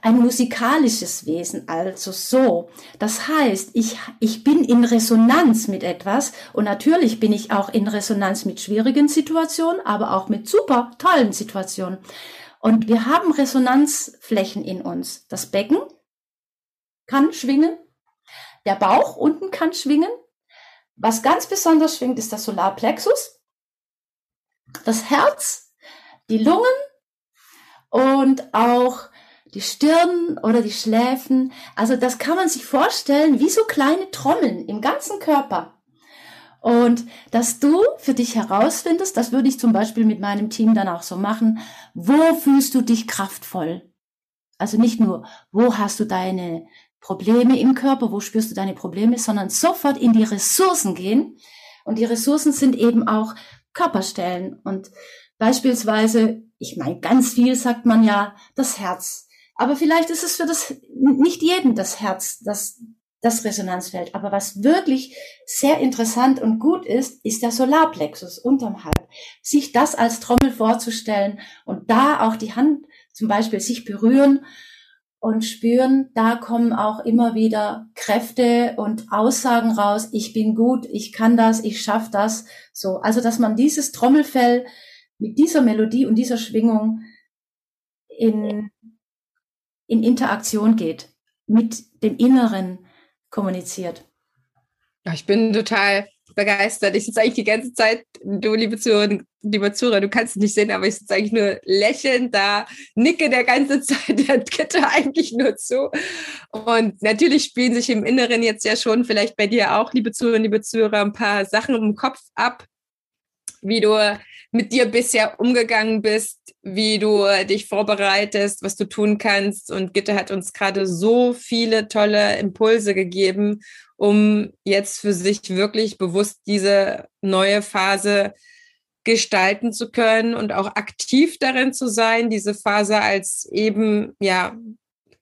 ein musikalisches Wesen. Also so. Das heißt, ich, ich bin in Resonanz mit etwas und natürlich bin ich auch in Resonanz mit schwierigen Situationen, aber auch mit super tollen Situationen. Und wir haben Resonanzflächen in uns. Das Becken kann schwingen, der Bauch unten kann schwingen. Was ganz besonders schwingt, ist das Solarplexus, das Herz, die Lungen und auch die Stirn oder die Schläfen. Also das kann man sich vorstellen wie so kleine Trommeln im ganzen Körper. Und dass du für dich herausfindest, das würde ich zum Beispiel mit meinem Team dann auch so machen, wo fühlst du dich kraftvoll? Also nicht nur, wo hast du deine Probleme im Körper, wo spürst du deine Probleme, sondern sofort in die Ressourcen gehen. Und die Ressourcen sind eben auch Körperstellen. Und beispielsweise, ich meine, ganz viel sagt man ja, das Herz. Aber vielleicht ist es für das, nicht jeden das Herz, das, das Resonanzfeld. Aber was wirklich sehr interessant und gut ist, ist der Solarplexus unterm Hals. Sich das als Trommel vorzustellen und da auch die Hand zum Beispiel sich berühren und spüren, da kommen auch immer wieder Kräfte und Aussagen raus, ich bin gut, ich kann das, ich schaff das. So, also dass man dieses Trommelfell mit dieser Melodie und dieser Schwingung in, in Interaktion geht, mit dem Inneren kommuniziert. Ich bin total begeistert. Ich sitze eigentlich die ganze Zeit, du liebe Zuhörer, liebe Zuhörer, du kannst es nicht sehen, aber ich sitze eigentlich nur lächelnd da, nicke der ganze Zeit der Gitter eigentlich nur zu. Und natürlich spielen sich im Inneren jetzt ja schon vielleicht bei dir auch, liebe Zuhörer, liebe Zuhörer, ein paar Sachen im Kopf ab, wie du mit dir bisher umgegangen bist, wie du dich vorbereitest, was du tun kannst. Und Gitte hat uns gerade so viele tolle Impulse gegeben um jetzt für sich wirklich bewusst diese neue Phase gestalten zu können und auch aktiv darin zu sein, diese Phase als eben, ja,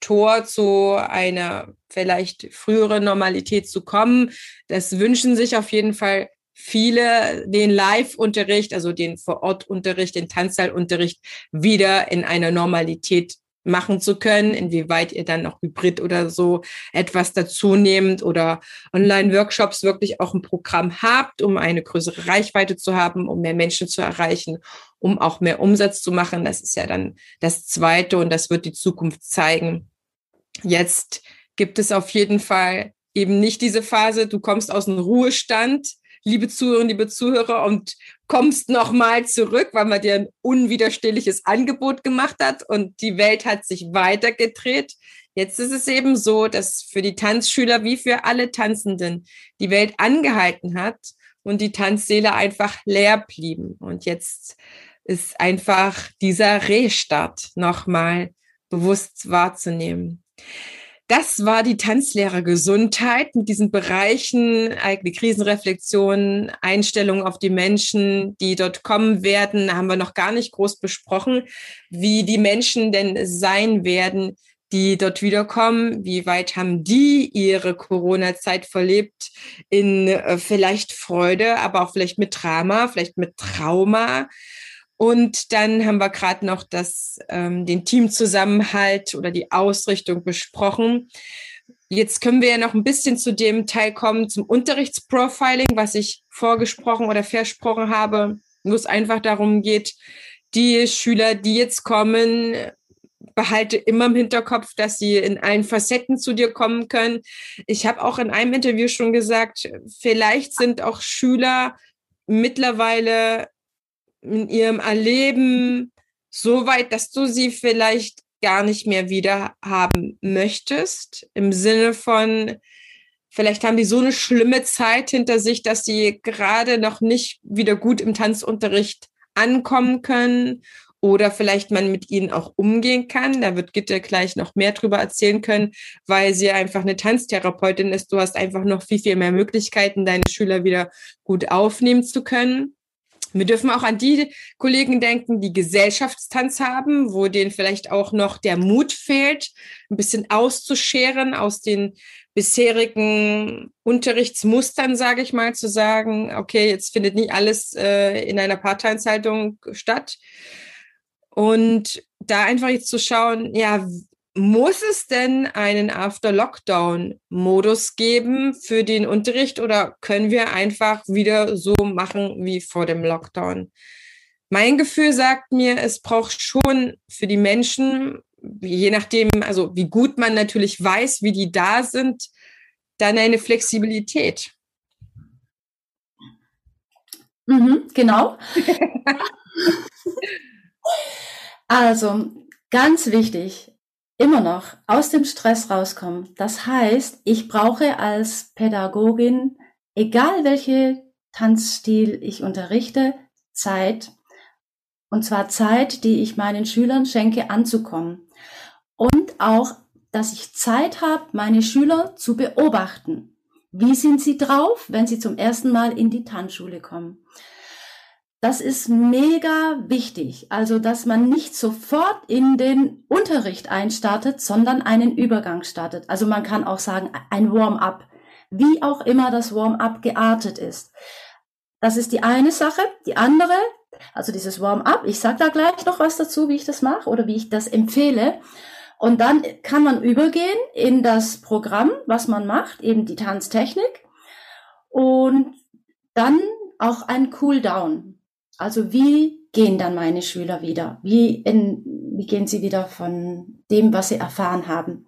Tor zu einer vielleicht früheren Normalität zu kommen. Das wünschen sich auf jeden Fall viele den Live-Unterricht, also den Vor-Ort-Unterricht, den Tanzsaalunterricht wieder in einer Normalität machen zu können, inwieweit ihr dann noch Hybrid oder so etwas dazu nehmt oder Online-Workshops wirklich auch ein Programm habt, um eine größere Reichweite zu haben, um mehr Menschen zu erreichen, um auch mehr Umsatz zu machen. Das ist ja dann das Zweite und das wird die Zukunft zeigen. Jetzt gibt es auf jeden Fall eben nicht diese Phase, du kommst aus dem Ruhestand, liebe Zuhörer, liebe Zuhörer, und kommst nochmal zurück, weil man dir ein unwiderstehliches Angebot gemacht hat und die Welt hat sich weitergedreht. Jetzt ist es eben so, dass für die Tanzschüler wie für alle Tanzenden die Welt angehalten hat und die Tanzsäle einfach leer blieben. Und jetzt ist einfach dieser Restart nochmal bewusst wahrzunehmen. Das war die Tanzlehre Gesundheit mit diesen Bereichen, eigene Krisenreflexion, Einstellung auf die Menschen, die dort kommen werden, haben wir noch gar nicht groß besprochen, wie die Menschen denn sein werden, die dort wiederkommen. Wie weit haben die ihre Corona-Zeit verlebt in äh, vielleicht Freude, aber auch vielleicht mit Drama, vielleicht mit Trauma? Und dann haben wir gerade noch das, ähm, den Teamzusammenhalt oder die Ausrichtung besprochen. Jetzt können wir ja noch ein bisschen zu dem Teil kommen, zum Unterrichtsprofiling, was ich vorgesprochen oder versprochen habe, wo es einfach darum geht, die Schüler, die jetzt kommen, behalte immer im Hinterkopf, dass sie in allen Facetten zu dir kommen können. Ich habe auch in einem Interview schon gesagt, vielleicht sind auch Schüler mittlerweile in ihrem Erleben so weit, dass du sie vielleicht gar nicht mehr wieder haben möchtest, im Sinne von, vielleicht haben die so eine schlimme Zeit hinter sich, dass sie gerade noch nicht wieder gut im Tanzunterricht ankommen können oder vielleicht man mit ihnen auch umgehen kann. Da wird Gitte gleich noch mehr drüber erzählen können, weil sie einfach eine Tanztherapeutin ist. Du hast einfach noch viel, viel mehr Möglichkeiten, deine Schüler wieder gut aufnehmen zu können. Wir dürfen auch an die Kollegen denken, die Gesellschaftstanz haben, wo denen vielleicht auch noch der Mut fehlt, ein bisschen auszuscheren aus den bisherigen Unterrichtsmustern, sage ich mal, zu sagen, okay, jetzt findet nicht alles äh, in einer Parteienzeitung statt. Und da einfach jetzt zu schauen, ja, muss es denn einen After-Lockdown-Modus geben für den Unterricht oder können wir einfach wieder so machen wie vor dem Lockdown? Mein Gefühl sagt mir, es braucht schon für die Menschen, je nachdem, also wie gut man natürlich weiß, wie die da sind, dann eine Flexibilität. Mhm, genau. also ganz wichtig, immer noch aus dem Stress rauskommen. Das heißt, ich brauche als Pädagogin, egal welche Tanzstil ich unterrichte, Zeit. Und zwar Zeit, die ich meinen Schülern schenke, anzukommen. Und auch, dass ich Zeit habe, meine Schüler zu beobachten. Wie sind sie drauf, wenn sie zum ersten Mal in die Tanzschule kommen? Das ist mega wichtig. Also, dass man nicht sofort in den Unterricht einstartet, sondern einen Übergang startet. Also man kann auch sagen, ein Warm-up. Wie auch immer das Warm-up geartet ist. Das ist die eine Sache. Die andere, also dieses Warm-up, ich sage da gleich noch was dazu, wie ich das mache oder wie ich das empfehle. Und dann kann man übergehen in das Programm, was man macht, eben die Tanztechnik. Und dann auch ein Cool-Down. Also wie gehen dann meine Schüler wieder? Wie, in, wie gehen sie wieder von dem, was sie erfahren haben?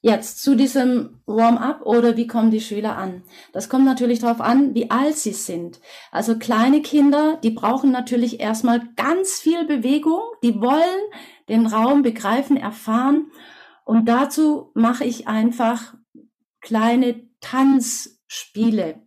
Jetzt zu diesem Warm-up oder wie kommen die Schüler an? Das kommt natürlich darauf an, wie alt sie sind. Also kleine Kinder, die brauchen natürlich erstmal ganz viel Bewegung, die wollen den Raum begreifen, erfahren. Und dazu mache ich einfach kleine Tanzspiele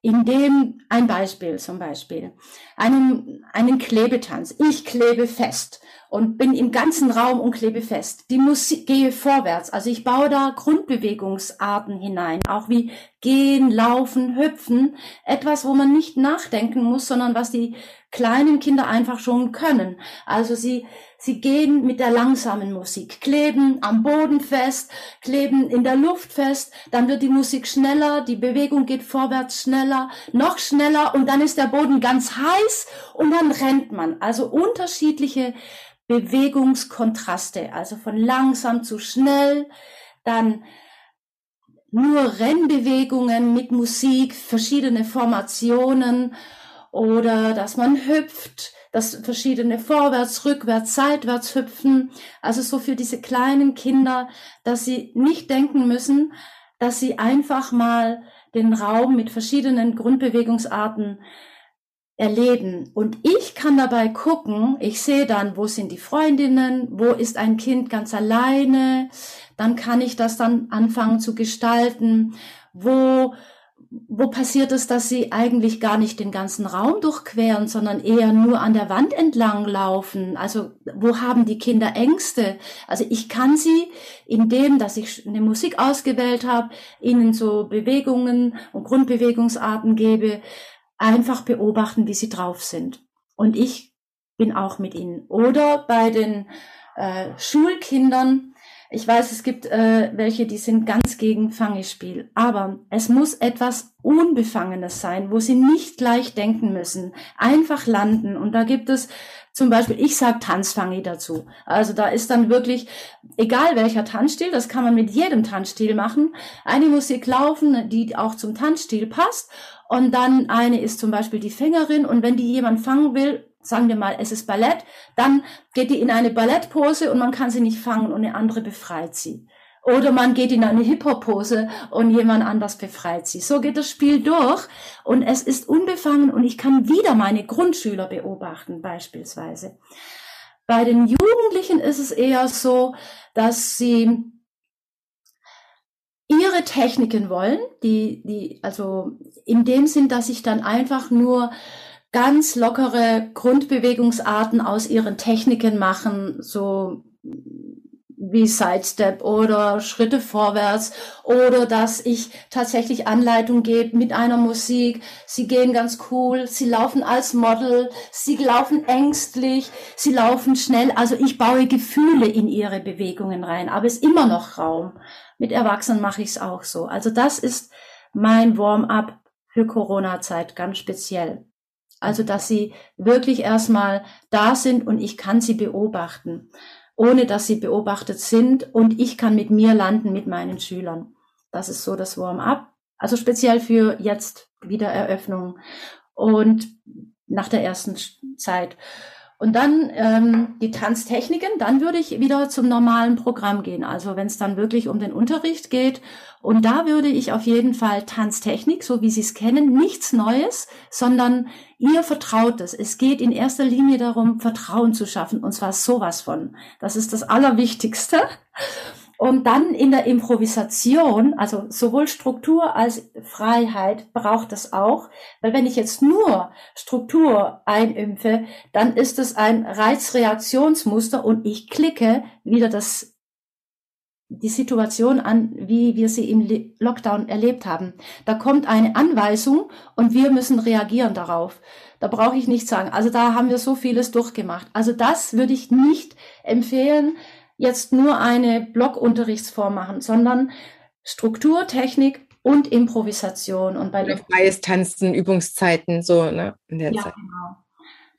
in dem ein Beispiel zum Beispiel, einen, einen Klebetanz. Ich klebe fest und bin im ganzen Raum und klebe fest. Die Musik gehe vorwärts. Also ich baue da Grundbewegungsarten hinein, auch wie gehen, laufen, hüpfen. Etwas, wo man nicht nachdenken muss, sondern was die kleinen Kinder einfach schon können. Also sie Sie gehen mit der langsamen Musik, kleben am Boden fest, kleben in der Luft fest, dann wird die Musik schneller, die Bewegung geht vorwärts schneller, noch schneller und dann ist der Boden ganz heiß und dann rennt man. Also unterschiedliche Bewegungskontraste, also von langsam zu schnell, dann nur Rennbewegungen mit Musik, verschiedene Formationen oder dass man hüpft, dass verschiedene vorwärts, rückwärts, seitwärts hüpfen. Also so für diese kleinen Kinder, dass sie nicht denken müssen, dass sie einfach mal den Raum mit verschiedenen Grundbewegungsarten erleben. Und ich kann dabei gucken, ich sehe dann, wo sind die Freundinnen, wo ist ein Kind ganz alleine, dann kann ich das dann anfangen zu gestalten, wo wo passiert es, dass sie eigentlich gar nicht den ganzen Raum durchqueren, sondern eher nur an der Wand entlang laufen? Also wo haben die Kinder Ängste? Also ich kann sie, indem, dass ich eine Musik ausgewählt habe, ihnen so Bewegungen und Grundbewegungsarten gebe, einfach beobachten, wie sie drauf sind. Und ich bin auch mit ihnen. Oder bei den äh, Schulkindern, ich weiß, es gibt äh, welche, die sind ganz gegen Fangespiel, aber es muss etwas Unbefangenes sein, wo sie nicht gleich denken müssen, einfach landen. Und da gibt es zum Beispiel, ich sag Tanzfangi dazu. Also da ist dann wirklich, egal welcher Tanzstil, das kann man mit jedem Tanzstil machen, eine Musik laufen, die auch zum Tanzstil passt. Und dann eine ist zum Beispiel die Fängerin. Und wenn die jemand fangen will, sagen wir mal, es ist Ballett, dann geht die in eine Ballettpose und man kann sie nicht fangen und eine andere befreit sie. Oder man geht in eine Hip-Hop-Pose und jemand anders befreit sie. So geht das Spiel durch und es ist unbefangen und ich kann wieder meine Grundschüler beobachten beispielsweise. Bei den Jugendlichen ist es eher so, dass sie ihre Techniken wollen, die, die, also in dem Sinn, dass ich dann einfach nur ganz lockere Grundbewegungsarten aus ihren Techniken machen, so wie Sidestep oder Schritte vorwärts oder dass ich tatsächlich Anleitung gebe mit einer Musik. Sie gehen ganz cool, sie laufen als Model, sie laufen ängstlich, sie laufen schnell. Also ich baue Gefühle in ihre Bewegungen rein, aber es ist immer noch Raum. Mit Erwachsenen mache ich es auch so. Also das ist mein Warm-up für Corona-Zeit ganz speziell. Also, dass sie wirklich erstmal da sind und ich kann sie beobachten, ohne dass sie beobachtet sind und ich kann mit mir landen mit meinen Schülern. Das ist so das Warm-up. Also speziell für jetzt Wiedereröffnung und nach der ersten Zeit. Und dann ähm, die Tanztechniken, dann würde ich wieder zum normalen Programm gehen. Also wenn es dann wirklich um den Unterricht geht. Und da würde ich auf jeden Fall Tanztechnik, so wie Sie es kennen, nichts Neues, sondern ihr Vertrautes. Es geht in erster Linie darum, Vertrauen zu schaffen. Und zwar sowas von. Das ist das Allerwichtigste. Und dann in der Improvisation, also sowohl Struktur als Freiheit braucht es auch, weil wenn ich jetzt nur Struktur einimpfe, dann ist es ein Reizreaktionsmuster und ich klicke wieder das die Situation an, wie wir sie im Lockdown erlebt haben. Da kommt eine Anweisung und wir müssen reagieren darauf. Da brauche ich nicht sagen. Also da haben wir so vieles durchgemacht. Also das würde ich nicht empfehlen, jetzt nur eine Blockunterrichtsform machen, sondern Struktur, Technik und Improvisation. Und bei Oder freies Tanzen, Übungszeiten, so, ne? In der ja, Zeit. genau.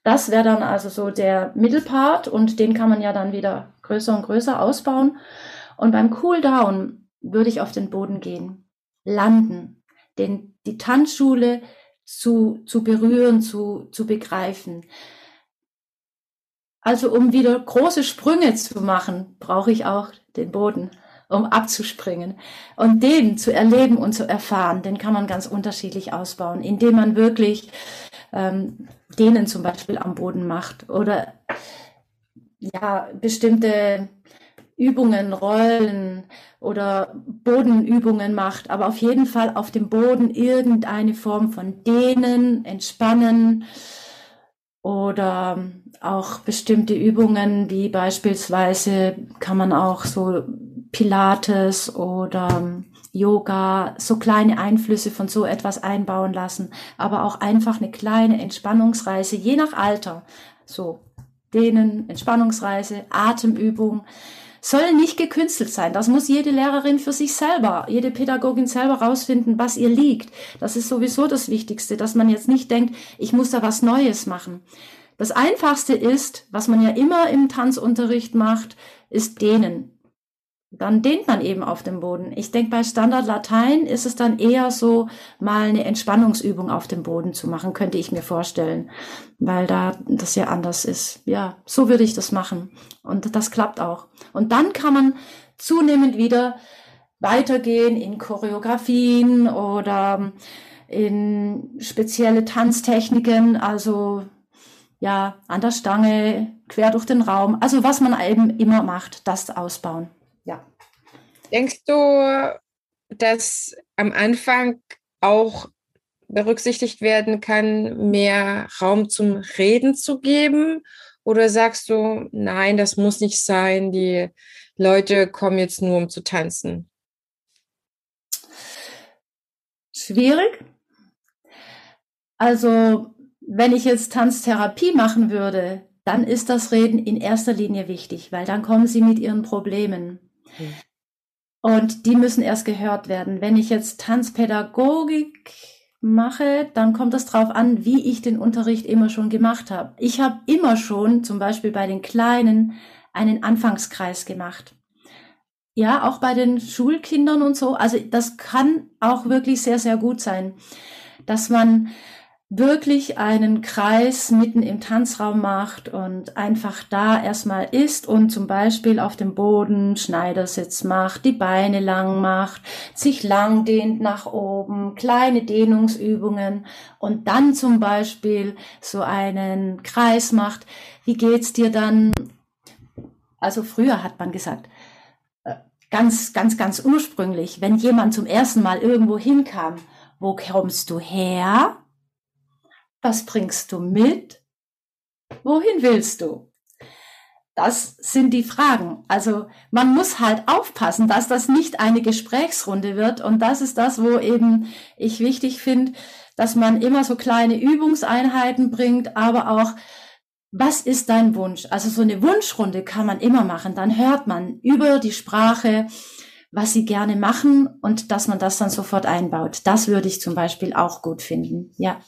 Das wäre dann also so der Mittelpart und den kann man ja dann wieder größer und größer ausbauen. Und beim Cooldown würde ich auf den Boden gehen, landen, den, die Tanzschule zu, zu berühren, zu, zu begreifen. Also um wieder große Sprünge zu machen, brauche ich auch den Boden, um abzuspringen. Und den zu erleben und zu erfahren, den kann man ganz unterschiedlich ausbauen, indem man wirklich ähm, denen zum Beispiel am Boden macht oder ja bestimmte Übungen, Rollen oder Bodenübungen macht, aber auf jeden Fall auf dem Boden irgendeine Form von Dehnen, Entspannen, oder auch bestimmte Übungen, wie beispielsweise kann man auch so Pilates oder Yoga, so kleine Einflüsse von so etwas einbauen lassen, aber auch einfach eine kleine Entspannungsreise, je nach Alter. So Dehnen, Entspannungsreise, Atemübung soll nicht gekünstelt sein. Das muss jede Lehrerin für sich selber, jede Pädagogin selber rausfinden, was ihr liegt. Das ist sowieso das Wichtigste, dass man jetzt nicht denkt, ich muss da was Neues machen. Das Einfachste ist, was man ja immer im Tanzunterricht macht, ist dehnen dann dehnt man eben auf dem Boden. Ich denke, bei Standard Latein ist es dann eher so, mal eine Entspannungsübung auf dem Boden zu machen, könnte ich mir vorstellen, weil da das ja anders ist. Ja, so würde ich das machen. Und das klappt auch. Und dann kann man zunehmend wieder weitergehen in Choreografien oder in spezielle Tanztechniken, also ja, an der Stange, quer durch den Raum. Also was man eben immer macht, das ausbauen. Ja. Denkst du, dass am Anfang auch berücksichtigt werden kann, mehr Raum zum Reden zu geben? Oder sagst du, nein, das muss nicht sein, die Leute kommen jetzt nur, um zu tanzen? Schwierig. Also, wenn ich jetzt Tanztherapie machen würde, dann ist das Reden in erster Linie wichtig, weil dann kommen sie mit ihren Problemen. Und die müssen erst gehört werden. Wenn ich jetzt Tanzpädagogik mache, dann kommt es darauf an, wie ich den Unterricht immer schon gemacht habe. Ich habe immer schon, zum Beispiel bei den Kleinen, einen Anfangskreis gemacht. Ja, auch bei den Schulkindern und so. Also das kann auch wirklich sehr, sehr gut sein, dass man wirklich einen Kreis mitten im Tanzraum macht und einfach da erstmal ist und zum Beispiel auf dem Boden Schneidersitz macht, die Beine lang macht, sich lang dehnt nach oben, kleine Dehnungsübungen und dann zum Beispiel so einen Kreis macht. Wie geht's dir dann? Also früher hat man gesagt, äh, ganz, ganz, ganz ursprünglich, wenn jemand zum ersten Mal irgendwo hinkam, wo kommst du her? Was bringst du mit? Wohin willst du? Das sind die Fragen. Also man muss halt aufpassen, dass das nicht eine Gesprächsrunde wird. Und das ist das, wo eben ich wichtig finde, dass man immer so kleine Übungseinheiten bringt, aber auch, was ist dein Wunsch? Also so eine Wunschrunde kann man immer machen. Dann hört man über die Sprache, was sie gerne machen und dass man das dann sofort einbaut. Das würde ich zum Beispiel auch gut finden. Ja.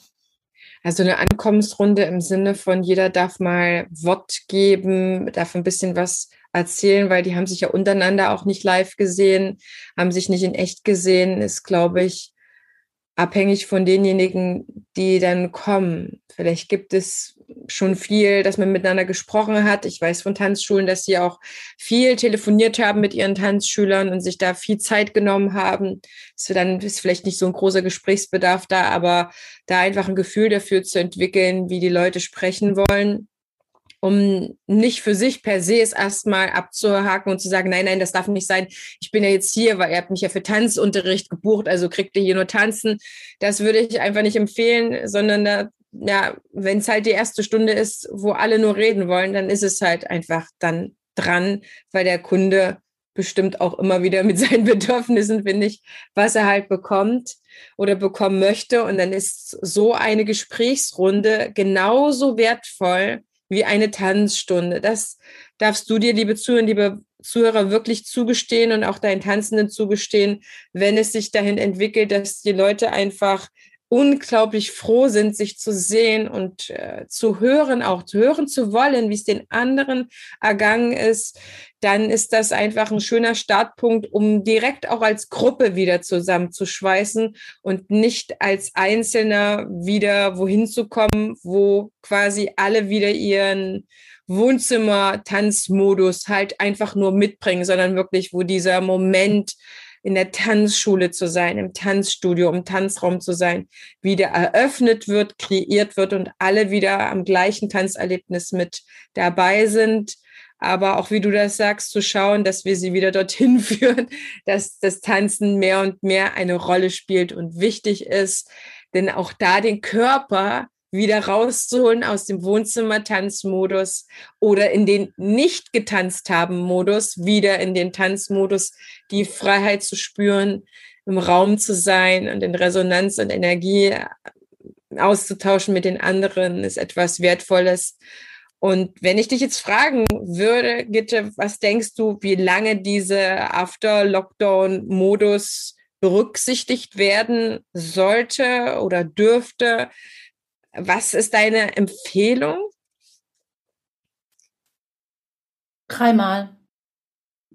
Also eine Ankommensrunde im Sinne von jeder darf mal Wort geben, darf ein bisschen was erzählen, weil die haben sich ja untereinander auch nicht live gesehen, haben sich nicht in echt gesehen, ist, glaube ich, abhängig von denjenigen, die dann kommen. Vielleicht gibt es schon viel, dass man miteinander gesprochen hat. Ich weiß von Tanzschulen, dass sie auch viel telefoniert haben mit ihren Tanzschülern und sich da viel Zeit genommen haben. Dann ist vielleicht nicht so ein großer Gesprächsbedarf da, aber da einfach ein Gefühl dafür zu entwickeln, wie die Leute sprechen wollen um nicht für sich per se es erstmal abzuhaken und zu sagen, nein, nein, das darf nicht sein. Ich bin ja jetzt hier, weil ihr habt mich ja für Tanzunterricht gebucht, also kriegt ihr hier nur tanzen. Das würde ich einfach nicht empfehlen, sondern da, ja, wenn es halt die erste Stunde ist, wo alle nur reden wollen, dann ist es halt einfach dann dran, weil der Kunde bestimmt auch immer wieder mit seinen Bedürfnissen, finde ich, was er halt bekommt oder bekommen möchte. Und dann ist so eine Gesprächsrunde genauso wertvoll wie eine Tanzstunde. Das darfst du dir, liebe Zuhörer, liebe Zuhörer, wirklich zugestehen und auch deinen Tanzenden zugestehen, wenn es sich dahin entwickelt, dass die Leute einfach unglaublich froh sind, sich zu sehen und äh, zu hören, auch zu hören zu wollen, wie es den anderen ergangen ist, dann ist das einfach ein schöner Startpunkt, um direkt auch als Gruppe wieder zusammenzuschweißen und nicht als Einzelner wieder wohin zu kommen, wo quasi alle wieder ihren Wohnzimmer-Tanzmodus halt einfach nur mitbringen, sondern wirklich, wo dieser Moment in der Tanzschule zu sein, im Tanzstudio, im Tanzraum zu sein, wieder eröffnet wird, kreiert wird und alle wieder am gleichen Tanzerlebnis mit dabei sind. Aber auch wie du das sagst, zu schauen, dass wir sie wieder dorthin führen, dass das Tanzen mehr und mehr eine Rolle spielt und wichtig ist. Denn auch da den Körper wieder rauszuholen aus dem Wohnzimmer-Tanzmodus oder in den nicht getanzt haben Modus, wieder in den Tanzmodus, die Freiheit zu spüren, im Raum zu sein und in Resonanz und Energie auszutauschen mit den anderen, ist etwas Wertvolles. Und wenn ich dich jetzt fragen würde, Gitte, was denkst du, wie lange diese After-Lockdown-Modus berücksichtigt werden sollte oder dürfte? was ist deine Empfehlung? Dreimal.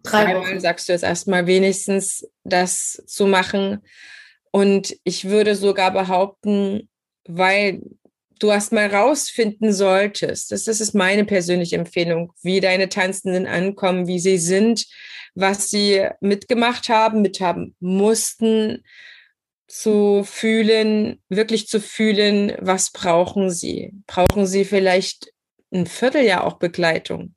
Dreimal Wochen. sagst du es erstmal wenigstens, das zu machen. Und ich würde sogar behaupten, weil du erstmal rausfinden solltest, das, das ist meine persönliche Empfehlung, wie deine Tanzenden ankommen, wie sie sind, was sie mitgemacht haben, mithaben mussten, zu fühlen, wirklich zu fühlen, was brauchen sie? Brauchen sie vielleicht ein Vierteljahr auch Begleitung?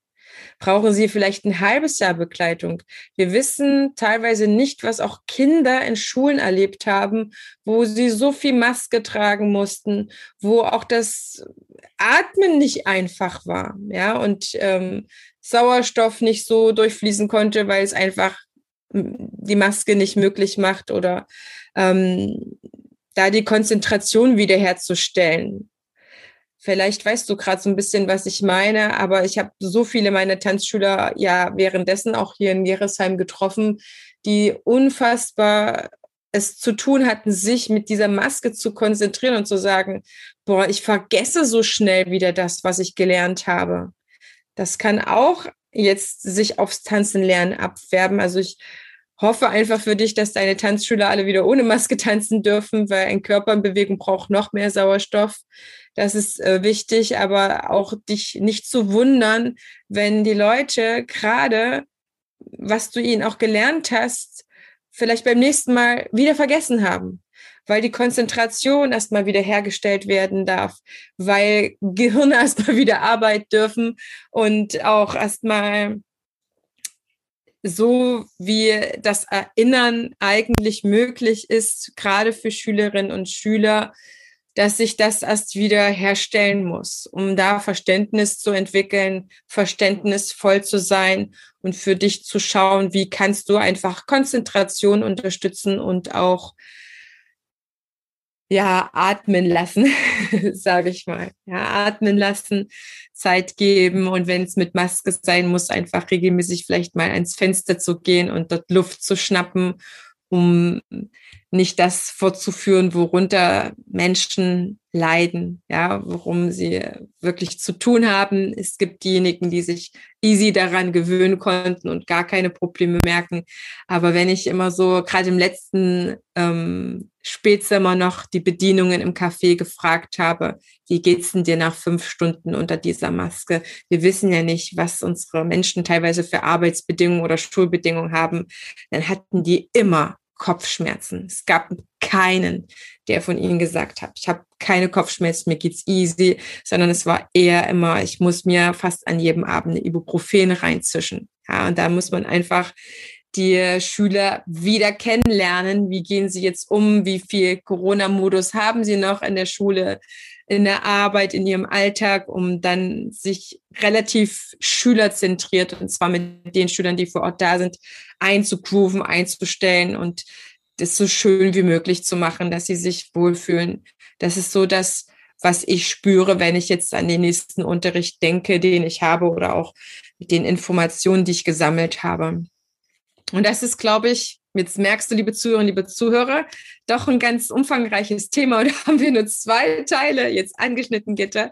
brauchen sie vielleicht ein halbes Jahr Begleitung. Wir wissen teilweise nicht, was auch Kinder in Schulen erlebt haben, wo sie so viel Maske tragen mussten, wo auch das Atmen nicht einfach war, ja, und ähm, Sauerstoff nicht so durchfließen konnte, weil es einfach die Maske nicht möglich macht oder ähm, da die Konzentration wiederherzustellen. Vielleicht weißt du gerade so ein bisschen, was ich meine, aber ich habe so viele meiner Tanzschüler ja währenddessen auch hier in Jeresheim getroffen, die unfassbar es zu tun hatten, sich mit dieser Maske zu konzentrieren und zu sagen, boah, ich vergesse so schnell wieder das, was ich gelernt habe. Das kann auch jetzt sich aufs Tanzen lernen abwerben. Also ich hoffe einfach für dich, dass deine Tanzschüler alle wieder ohne Maske tanzen dürfen, weil ein Körper in Bewegung braucht noch mehr Sauerstoff. Das ist äh, wichtig, aber auch dich nicht zu wundern, wenn die Leute gerade, was du ihnen auch gelernt hast, vielleicht beim nächsten Mal wieder vergessen haben weil die Konzentration erstmal wieder hergestellt werden darf, weil Gehirne erstmal wieder arbeiten dürfen und auch erstmal so wie das Erinnern eigentlich möglich ist, gerade für Schülerinnen und Schüler, dass sich das erst wieder herstellen muss, um da Verständnis zu entwickeln, verständnisvoll zu sein und für dich zu schauen, wie kannst du einfach Konzentration unterstützen und auch ja, atmen lassen, sage ich mal. Ja, atmen lassen, Zeit geben und wenn es mit Maske sein muss, einfach regelmäßig vielleicht mal ans Fenster zu gehen und dort Luft zu schnappen, um nicht das fortzuführen, worunter Menschen leiden, ja, worum sie wirklich zu tun haben. Es gibt diejenigen, die sich easy daran gewöhnen konnten und gar keine Probleme merken. Aber wenn ich immer so gerade im letzten ähm, Spätsommer noch die Bedienungen im Café gefragt habe, wie geht's denn dir nach fünf Stunden unter dieser Maske? Wir wissen ja nicht, was unsere Menschen teilweise für Arbeitsbedingungen oder Schulbedingungen haben. Dann hatten die immer Kopfschmerzen. Es gab keinen, der von ihnen gesagt hat, ich habe keine Kopfschmerzen, mir geht's easy, sondern es war eher immer, ich muss mir fast an jedem Abend eine Ibuprofen reinzischen. Ja, und da muss man einfach die Schüler wieder kennenlernen. Wie gehen sie jetzt um? Wie viel Corona-Modus haben sie noch in der Schule, in der Arbeit, in ihrem Alltag, um dann sich relativ schülerzentriert und zwar mit den Schülern, die vor Ort da sind, einzugrooven, einzustellen und das so schön wie möglich zu machen, dass sie sich wohlfühlen. Das ist so das, was ich spüre, wenn ich jetzt an den nächsten Unterricht denke, den ich habe oder auch mit den Informationen, die ich gesammelt habe. Und das ist, glaube ich, jetzt merkst du, liebe Zuhörer, liebe Zuhörer, doch ein ganz umfangreiches Thema. Und da haben wir nur zwei Teile jetzt angeschnitten, Gitter.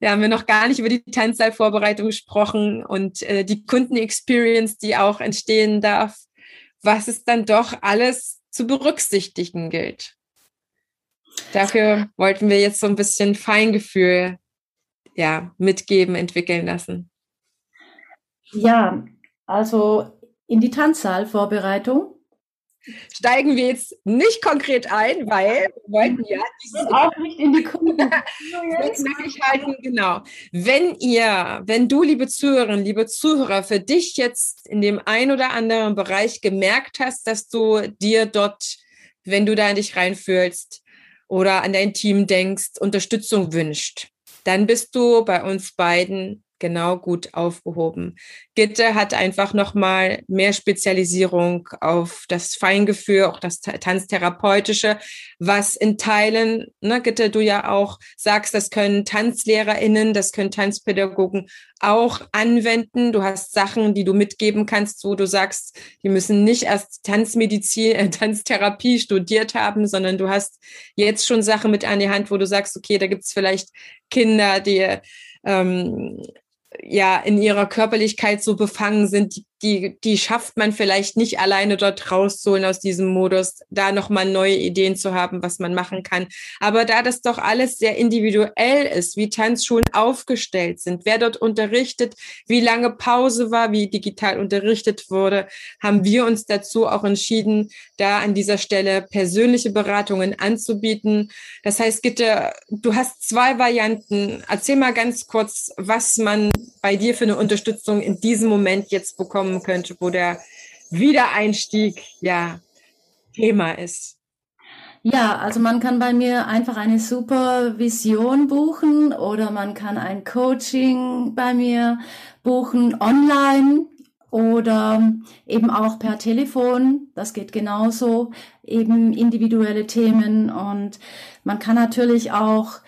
Da haben wir noch gar nicht über die Tanzsailvorbereitung gesprochen und äh, die Kundenexperience, die auch entstehen darf, was es dann doch alles zu berücksichtigen gilt. Dafür wollten wir jetzt so ein bisschen Feingefühl ja, mitgeben, entwickeln lassen. Ja, also in die Tanzsaalvorbereitung. Steigen wir jetzt nicht konkret ein, weil wir wollten ja dieses auch nicht in die Kunde. halten, genau. Wenn ihr, wenn du, liebe Zuhörerinnen, liebe Zuhörer, für dich jetzt in dem ein oder anderen Bereich gemerkt hast, dass du dir dort, wenn du da in dich reinfühlst oder an dein Team denkst, Unterstützung wünscht, dann bist du bei uns beiden genau gut aufgehoben. Gitte hat einfach nochmal mehr Spezialisierung auf das Feingefühl, auch das Tanztherapeutische, was in Teilen, ne, Gitte, du ja auch sagst, das können TanzlehrerInnen, das können Tanzpädagogen auch anwenden. Du hast Sachen, die du mitgeben kannst, wo du sagst, die müssen nicht erst Tanzmedizin, äh, Tanztherapie studiert haben, sondern du hast jetzt schon Sachen mit an die Hand, wo du sagst, okay, da gibt's vielleicht Kinder, die ähm, ja in ihrer Körperlichkeit so befangen sind, die, die, die schafft man vielleicht nicht alleine dort rauszuholen aus diesem Modus, da nochmal neue Ideen zu haben, was man machen kann. Aber da das doch alles sehr individuell ist, wie Tanzschulen aufgestellt sind, wer dort unterrichtet, wie lange Pause war, wie digital unterrichtet wurde, haben wir uns dazu auch entschieden, da an dieser Stelle persönliche Beratungen anzubieten. Das heißt, Gitte, du hast zwei Varianten. Erzähl mal ganz kurz, was man bei dir für eine Unterstützung in diesem Moment jetzt bekommen könnte, wo der Wiedereinstieg ja Thema ist? Ja, also man kann bei mir einfach eine Supervision buchen oder man kann ein Coaching bei mir buchen online oder eben auch per Telefon. Das geht genauso. Eben individuelle Themen und man kann natürlich auch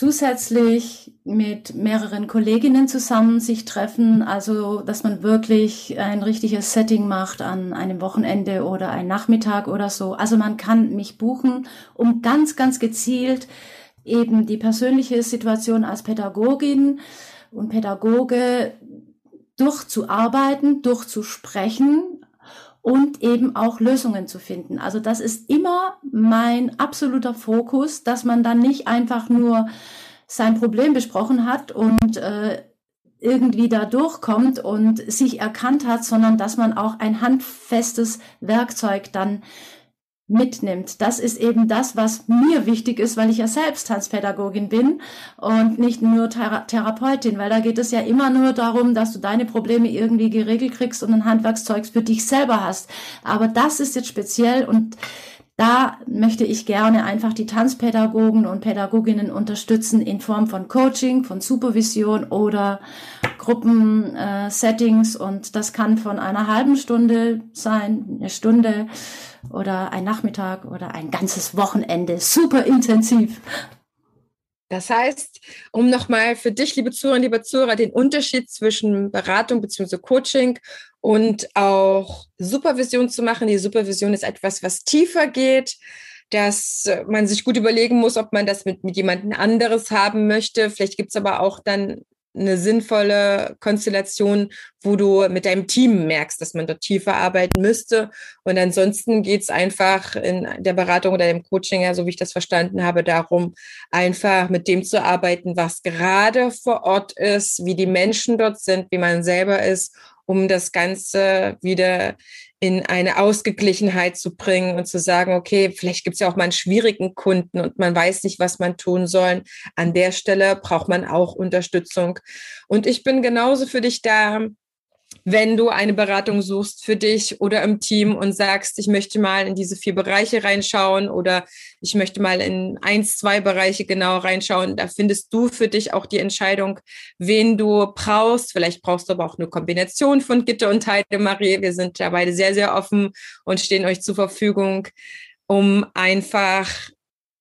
zusätzlich mit mehreren Kolleginnen zusammen sich treffen, also dass man wirklich ein richtiges Setting macht an einem Wochenende oder ein Nachmittag oder so. Also man kann mich buchen, um ganz, ganz gezielt eben die persönliche Situation als Pädagogin und Pädagoge durchzuarbeiten, durchzusprechen und eben auch Lösungen zu finden. Also das ist immer mein absoluter Fokus, dass man dann nicht einfach nur sein Problem besprochen hat und äh, irgendwie da durchkommt und sich erkannt hat, sondern dass man auch ein handfestes Werkzeug dann mitnimmt. Das ist eben das, was mir wichtig ist, weil ich ja selbst Tanzpädagogin bin und nicht nur Thera Therapeutin, weil da geht es ja immer nur darum, dass du deine Probleme irgendwie geregelt kriegst und ein Handwerkszeug für dich selber hast. Aber das ist jetzt speziell und da möchte ich gerne einfach die Tanzpädagogen und Pädagoginnen unterstützen in Form von Coaching, von Supervision oder Gruppensettings. Äh, und das kann von einer halben Stunde sein, eine Stunde oder ein Nachmittag oder ein ganzes Wochenende. Super intensiv. Das heißt, um nochmal für dich, liebe Zuhörer, liebe Zuhörer, den Unterschied zwischen Beratung bzw. Coaching und auch Supervision zu machen. Die Supervision ist etwas, was tiefer geht, dass man sich gut überlegen muss, ob man das mit, mit jemandem anderes haben möchte. Vielleicht gibt es aber auch dann eine sinnvolle Konstellation, wo du mit deinem Team merkst, dass man dort tiefer arbeiten müsste. Und ansonsten geht es einfach in der Beratung oder dem Coaching, ja, so wie ich das verstanden habe, darum, einfach mit dem zu arbeiten, was gerade vor Ort ist, wie die Menschen dort sind, wie man selber ist, um das Ganze wieder in eine Ausgeglichenheit zu bringen und zu sagen, okay, vielleicht gibt es ja auch mal einen schwierigen Kunden und man weiß nicht, was man tun soll. An der Stelle braucht man auch Unterstützung. Und ich bin genauso für dich da, wenn du eine Beratung suchst für dich oder im Team und sagst, ich möchte mal in diese vier Bereiche reinschauen oder ich möchte mal in eins, zwei Bereiche genau reinschauen, da findest du für dich auch die Entscheidung, wen du brauchst. Vielleicht brauchst du aber auch eine Kombination von Gitte und Heidemarie. Wir sind da beide sehr, sehr offen und stehen euch zur Verfügung, um einfach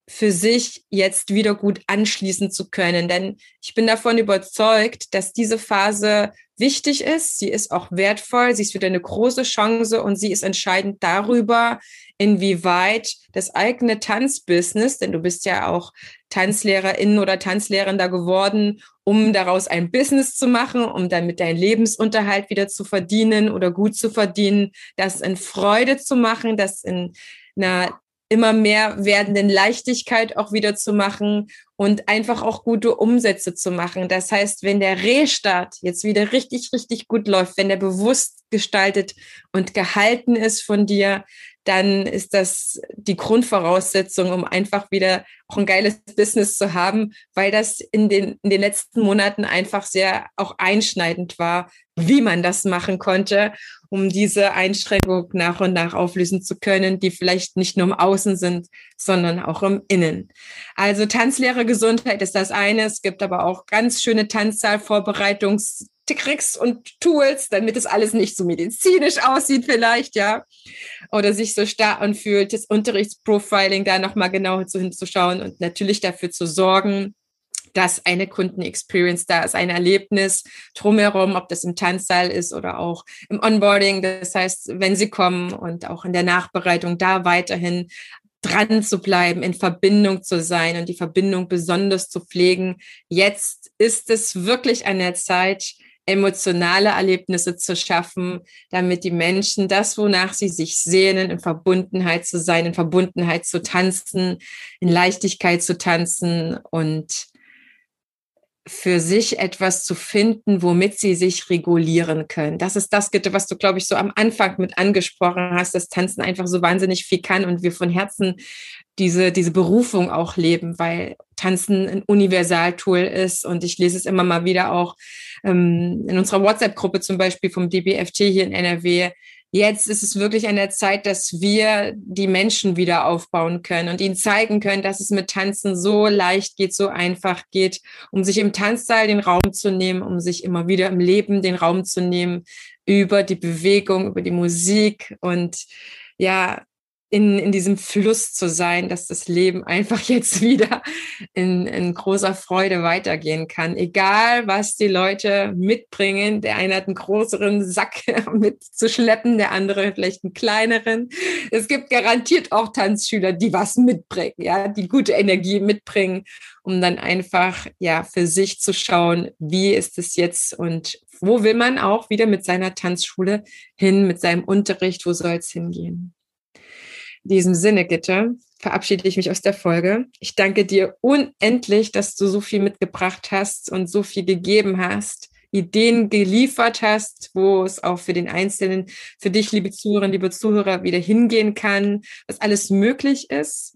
für sich jetzt wieder gut anschließen zu können. Denn ich bin davon überzeugt, dass diese Phase wichtig ist. Sie ist auch wertvoll. Sie ist wieder eine große Chance und sie ist entscheidend darüber, inwieweit das eigene Tanzbusiness, denn du bist ja auch Tanzlehrerin oder Tanzlehrender geworden, um daraus ein Business zu machen, um damit deinen Lebensunterhalt wieder zu verdienen oder gut zu verdienen, das in Freude zu machen, das in einer immer mehr werdenden Leichtigkeit auch wieder zu machen und einfach auch gute Umsätze zu machen. Das heißt, wenn der Restart jetzt wieder richtig, richtig gut läuft, wenn der bewusst gestaltet und gehalten ist von dir, dann ist das die Grundvoraussetzung, um einfach wieder auch ein geiles Business zu haben, weil das in den, in den letzten Monaten einfach sehr auch einschneidend war, wie man das machen konnte, um diese Einschränkung nach und nach auflösen zu können, die vielleicht nicht nur im Außen sind, sondern auch im Innen. Also Tanzlehre Gesundheit ist das eine. Es gibt aber auch ganz schöne Tanzsaal-Vorbereitungs- Tricks und Tools, damit es alles nicht so medizinisch aussieht vielleicht, ja, oder sich so starr anfühlt, das Unterrichtsprofiling da nochmal genau hinzuschauen und natürlich dafür zu sorgen, dass eine Kundenexperience da ist, ein Erlebnis drumherum, ob das im Tanzsaal ist oder auch im Onboarding. Das heißt, wenn Sie kommen und auch in der Nachbereitung da weiterhin dran zu bleiben, in Verbindung zu sein und die Verbindung besonders zu pflegen. Jetzt ist es wirklich an der Zeit, emotionale Erlebnisse zu schaffen, damit die Menschen das, wonach sie sich sehnen, in Verbundenheit zu sein, in Verbundenheit zu tanzen, in Leichtigkeit zu tanzen und für sich etwas zu finden, womit sie sich regulieren können. Das ist das, was du, glaube ich, so am Anfang mit angesprochen hast, dass Tanzen einfach so wahnsinnig viel kann und wir von Herzen diese, diese Berufung auch leben, weil Tanzen ein Universaltool ist und ich lese es immer mal wieder auch ähm, in unserer WhatsApp-Gruppe zum Beispiel vom DBFT hier in NRW, jetzt ist es wirklich an der Zeit, dass wir die Menschen wieder aufbauen können und ihnen zeigen können, dass es mit Tanzen so leicht geht, so einfach geht, um sich im Tanzsaal den Raum zu nehmen, um sich immer wieder im Leben den Raum zu nehmen über die Bewegung, über die Musik. Und ja, in, in diesem Fluss zu sein, dass das Leben einfach jetzt wieder in, in großer Freude weitergehen kann. Egal, was die Leute mitbringen. Der eine hat einen größeren Sack mitzuschleppen, der andere vielleicht einen kleineren. Es gibt garantiert auch Tanzschüler, die was mitbringen, ja, die gute Energie mitbringen, um dann einfach, ja, für sich zu schauen, wie ist es jetzt und wo will man auch wieder mit seiner Tanzschule hin, mit seinem Unterricht, wo soll es hingehen? In diesem Sinne, Gitte, verabschiede ich mich aus der Folge. Ich danke dir unendlich, dass du so viel mitgebracht hast und so viel gegeben hast. Ideen geliefert hast, wo es auch für den Einzelnen, für dich, liebe Zuhörerinnen, liebe Zuhörer, wieder hingehen kann, was alles möglich ist.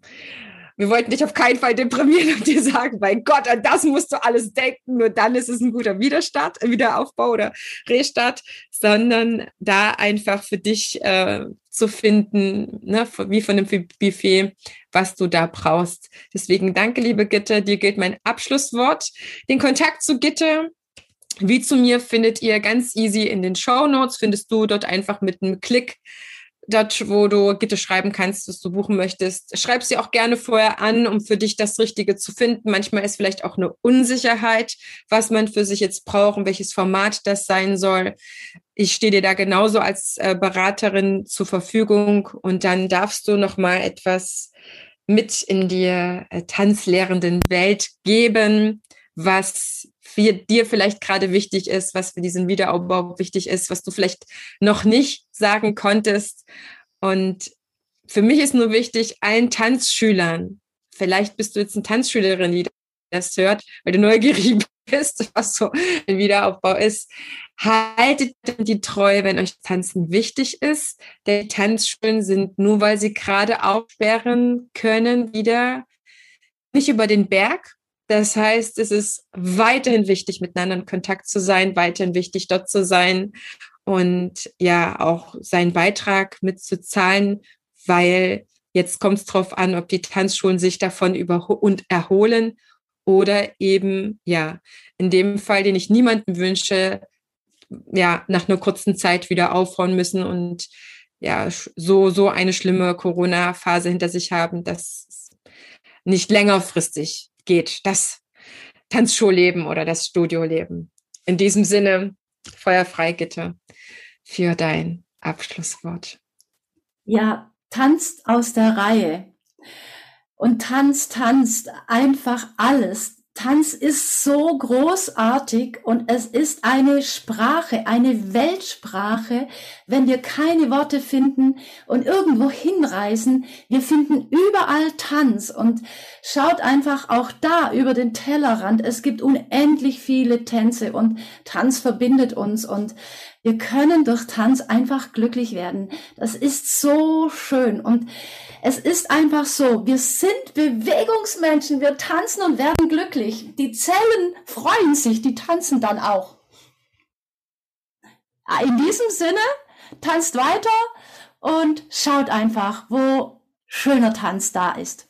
Wir wollten dich auf keinen Fall deprimieren und dir sagen, mein Gott, an das musst du alles denken, nur dann ist es ein guter Widerstart, Wiederaufbau oder Restart, sondern da einfach für dich äh, zu finden, ne, wie von dem Buffet, was du da brauchst. Deswegen danke, liebe Gitte. Dir gilt mein Abschlusswort. Den Kontakt zu Gitte wie zu mir findet ihr ganz easy in den Show Notes. Findest du dort einfach mit einem Klick dort, wo du Gitte schreiben kannst, was du buchen möchtest. Schreib sie auch gerne vorher an, um für dich das Richtige zu finden. Manchmal ist vielleicht auch eine Unsicherheit, was man für sich jetzt braucht und welches Format das sein soll. Ich stehe dir da genauso als äh, Beraterin zur Verfügung und dann darfst du noch mal etwas mit in die äh, tanzlehrenden Welt geben, was für dir vielleicht gerade wichtig ist, was für diesen Wiederaufbau wichtig ist, was du vielleicht noch nicht sagen konntest. Und für mich ist nur wichtig, allen Tanzschülern, vielleicht bist du jetzt eine Tanzschülerin, die das hört, weil du neugierig bist, was so ein Wiederaufbau ist, haltet die Treue, wenn euch Tanzen wichtig ist. Denn Tanzschulen sind nur, weil sie gerade aufsperren können, wieder nicht über den Berg, das heißt, es ist weiterhin wichtig, miteinander in Kontakt zu sein, weiterhin wichtig, dort zu sein und ja, auch seinen Beitrag mitzuzahlen, weil jetzt kommt es darauf an, ob die Tanzschulen sich davon über und erholen oder eben, ja, in dem Fall, den ich niemandem wünsche, ja, nach einer kurzen Zeit wieder aufhauen müssen und ja, so, so eine schlimme Corona-Phase hinter sich haben, dass nicht längerfristig geht, das Tanzschulleben oder das Studioleben. In diesem Sinne, feuerfrei, Gitte, für dein Abschlusswort. Ja, tanzt aus der Reihe und tanzt, tanzt einfach alles. Tanz ist so großartig und es ist eine Sprache, eine Weltsprache. Wenn wir keine Worte finden und irgendwo hinreisen, wir finden überall Tanz und schaut einfach auch da über den Tellerrand. Es gibt unendlich viele Tänze und Tanz verbindet uns und wir können durch Tanz einfach glücklich werden. Das ist so schön und es ist einfach so, wir sind Bewegungsmenschen, wir tanzen und werden glücklich. Die Zellen freuen sich, die tanzen dann auch. In diesem Sinne, tanzt weiter und schaut einfach, wo schöner Tanz da ist.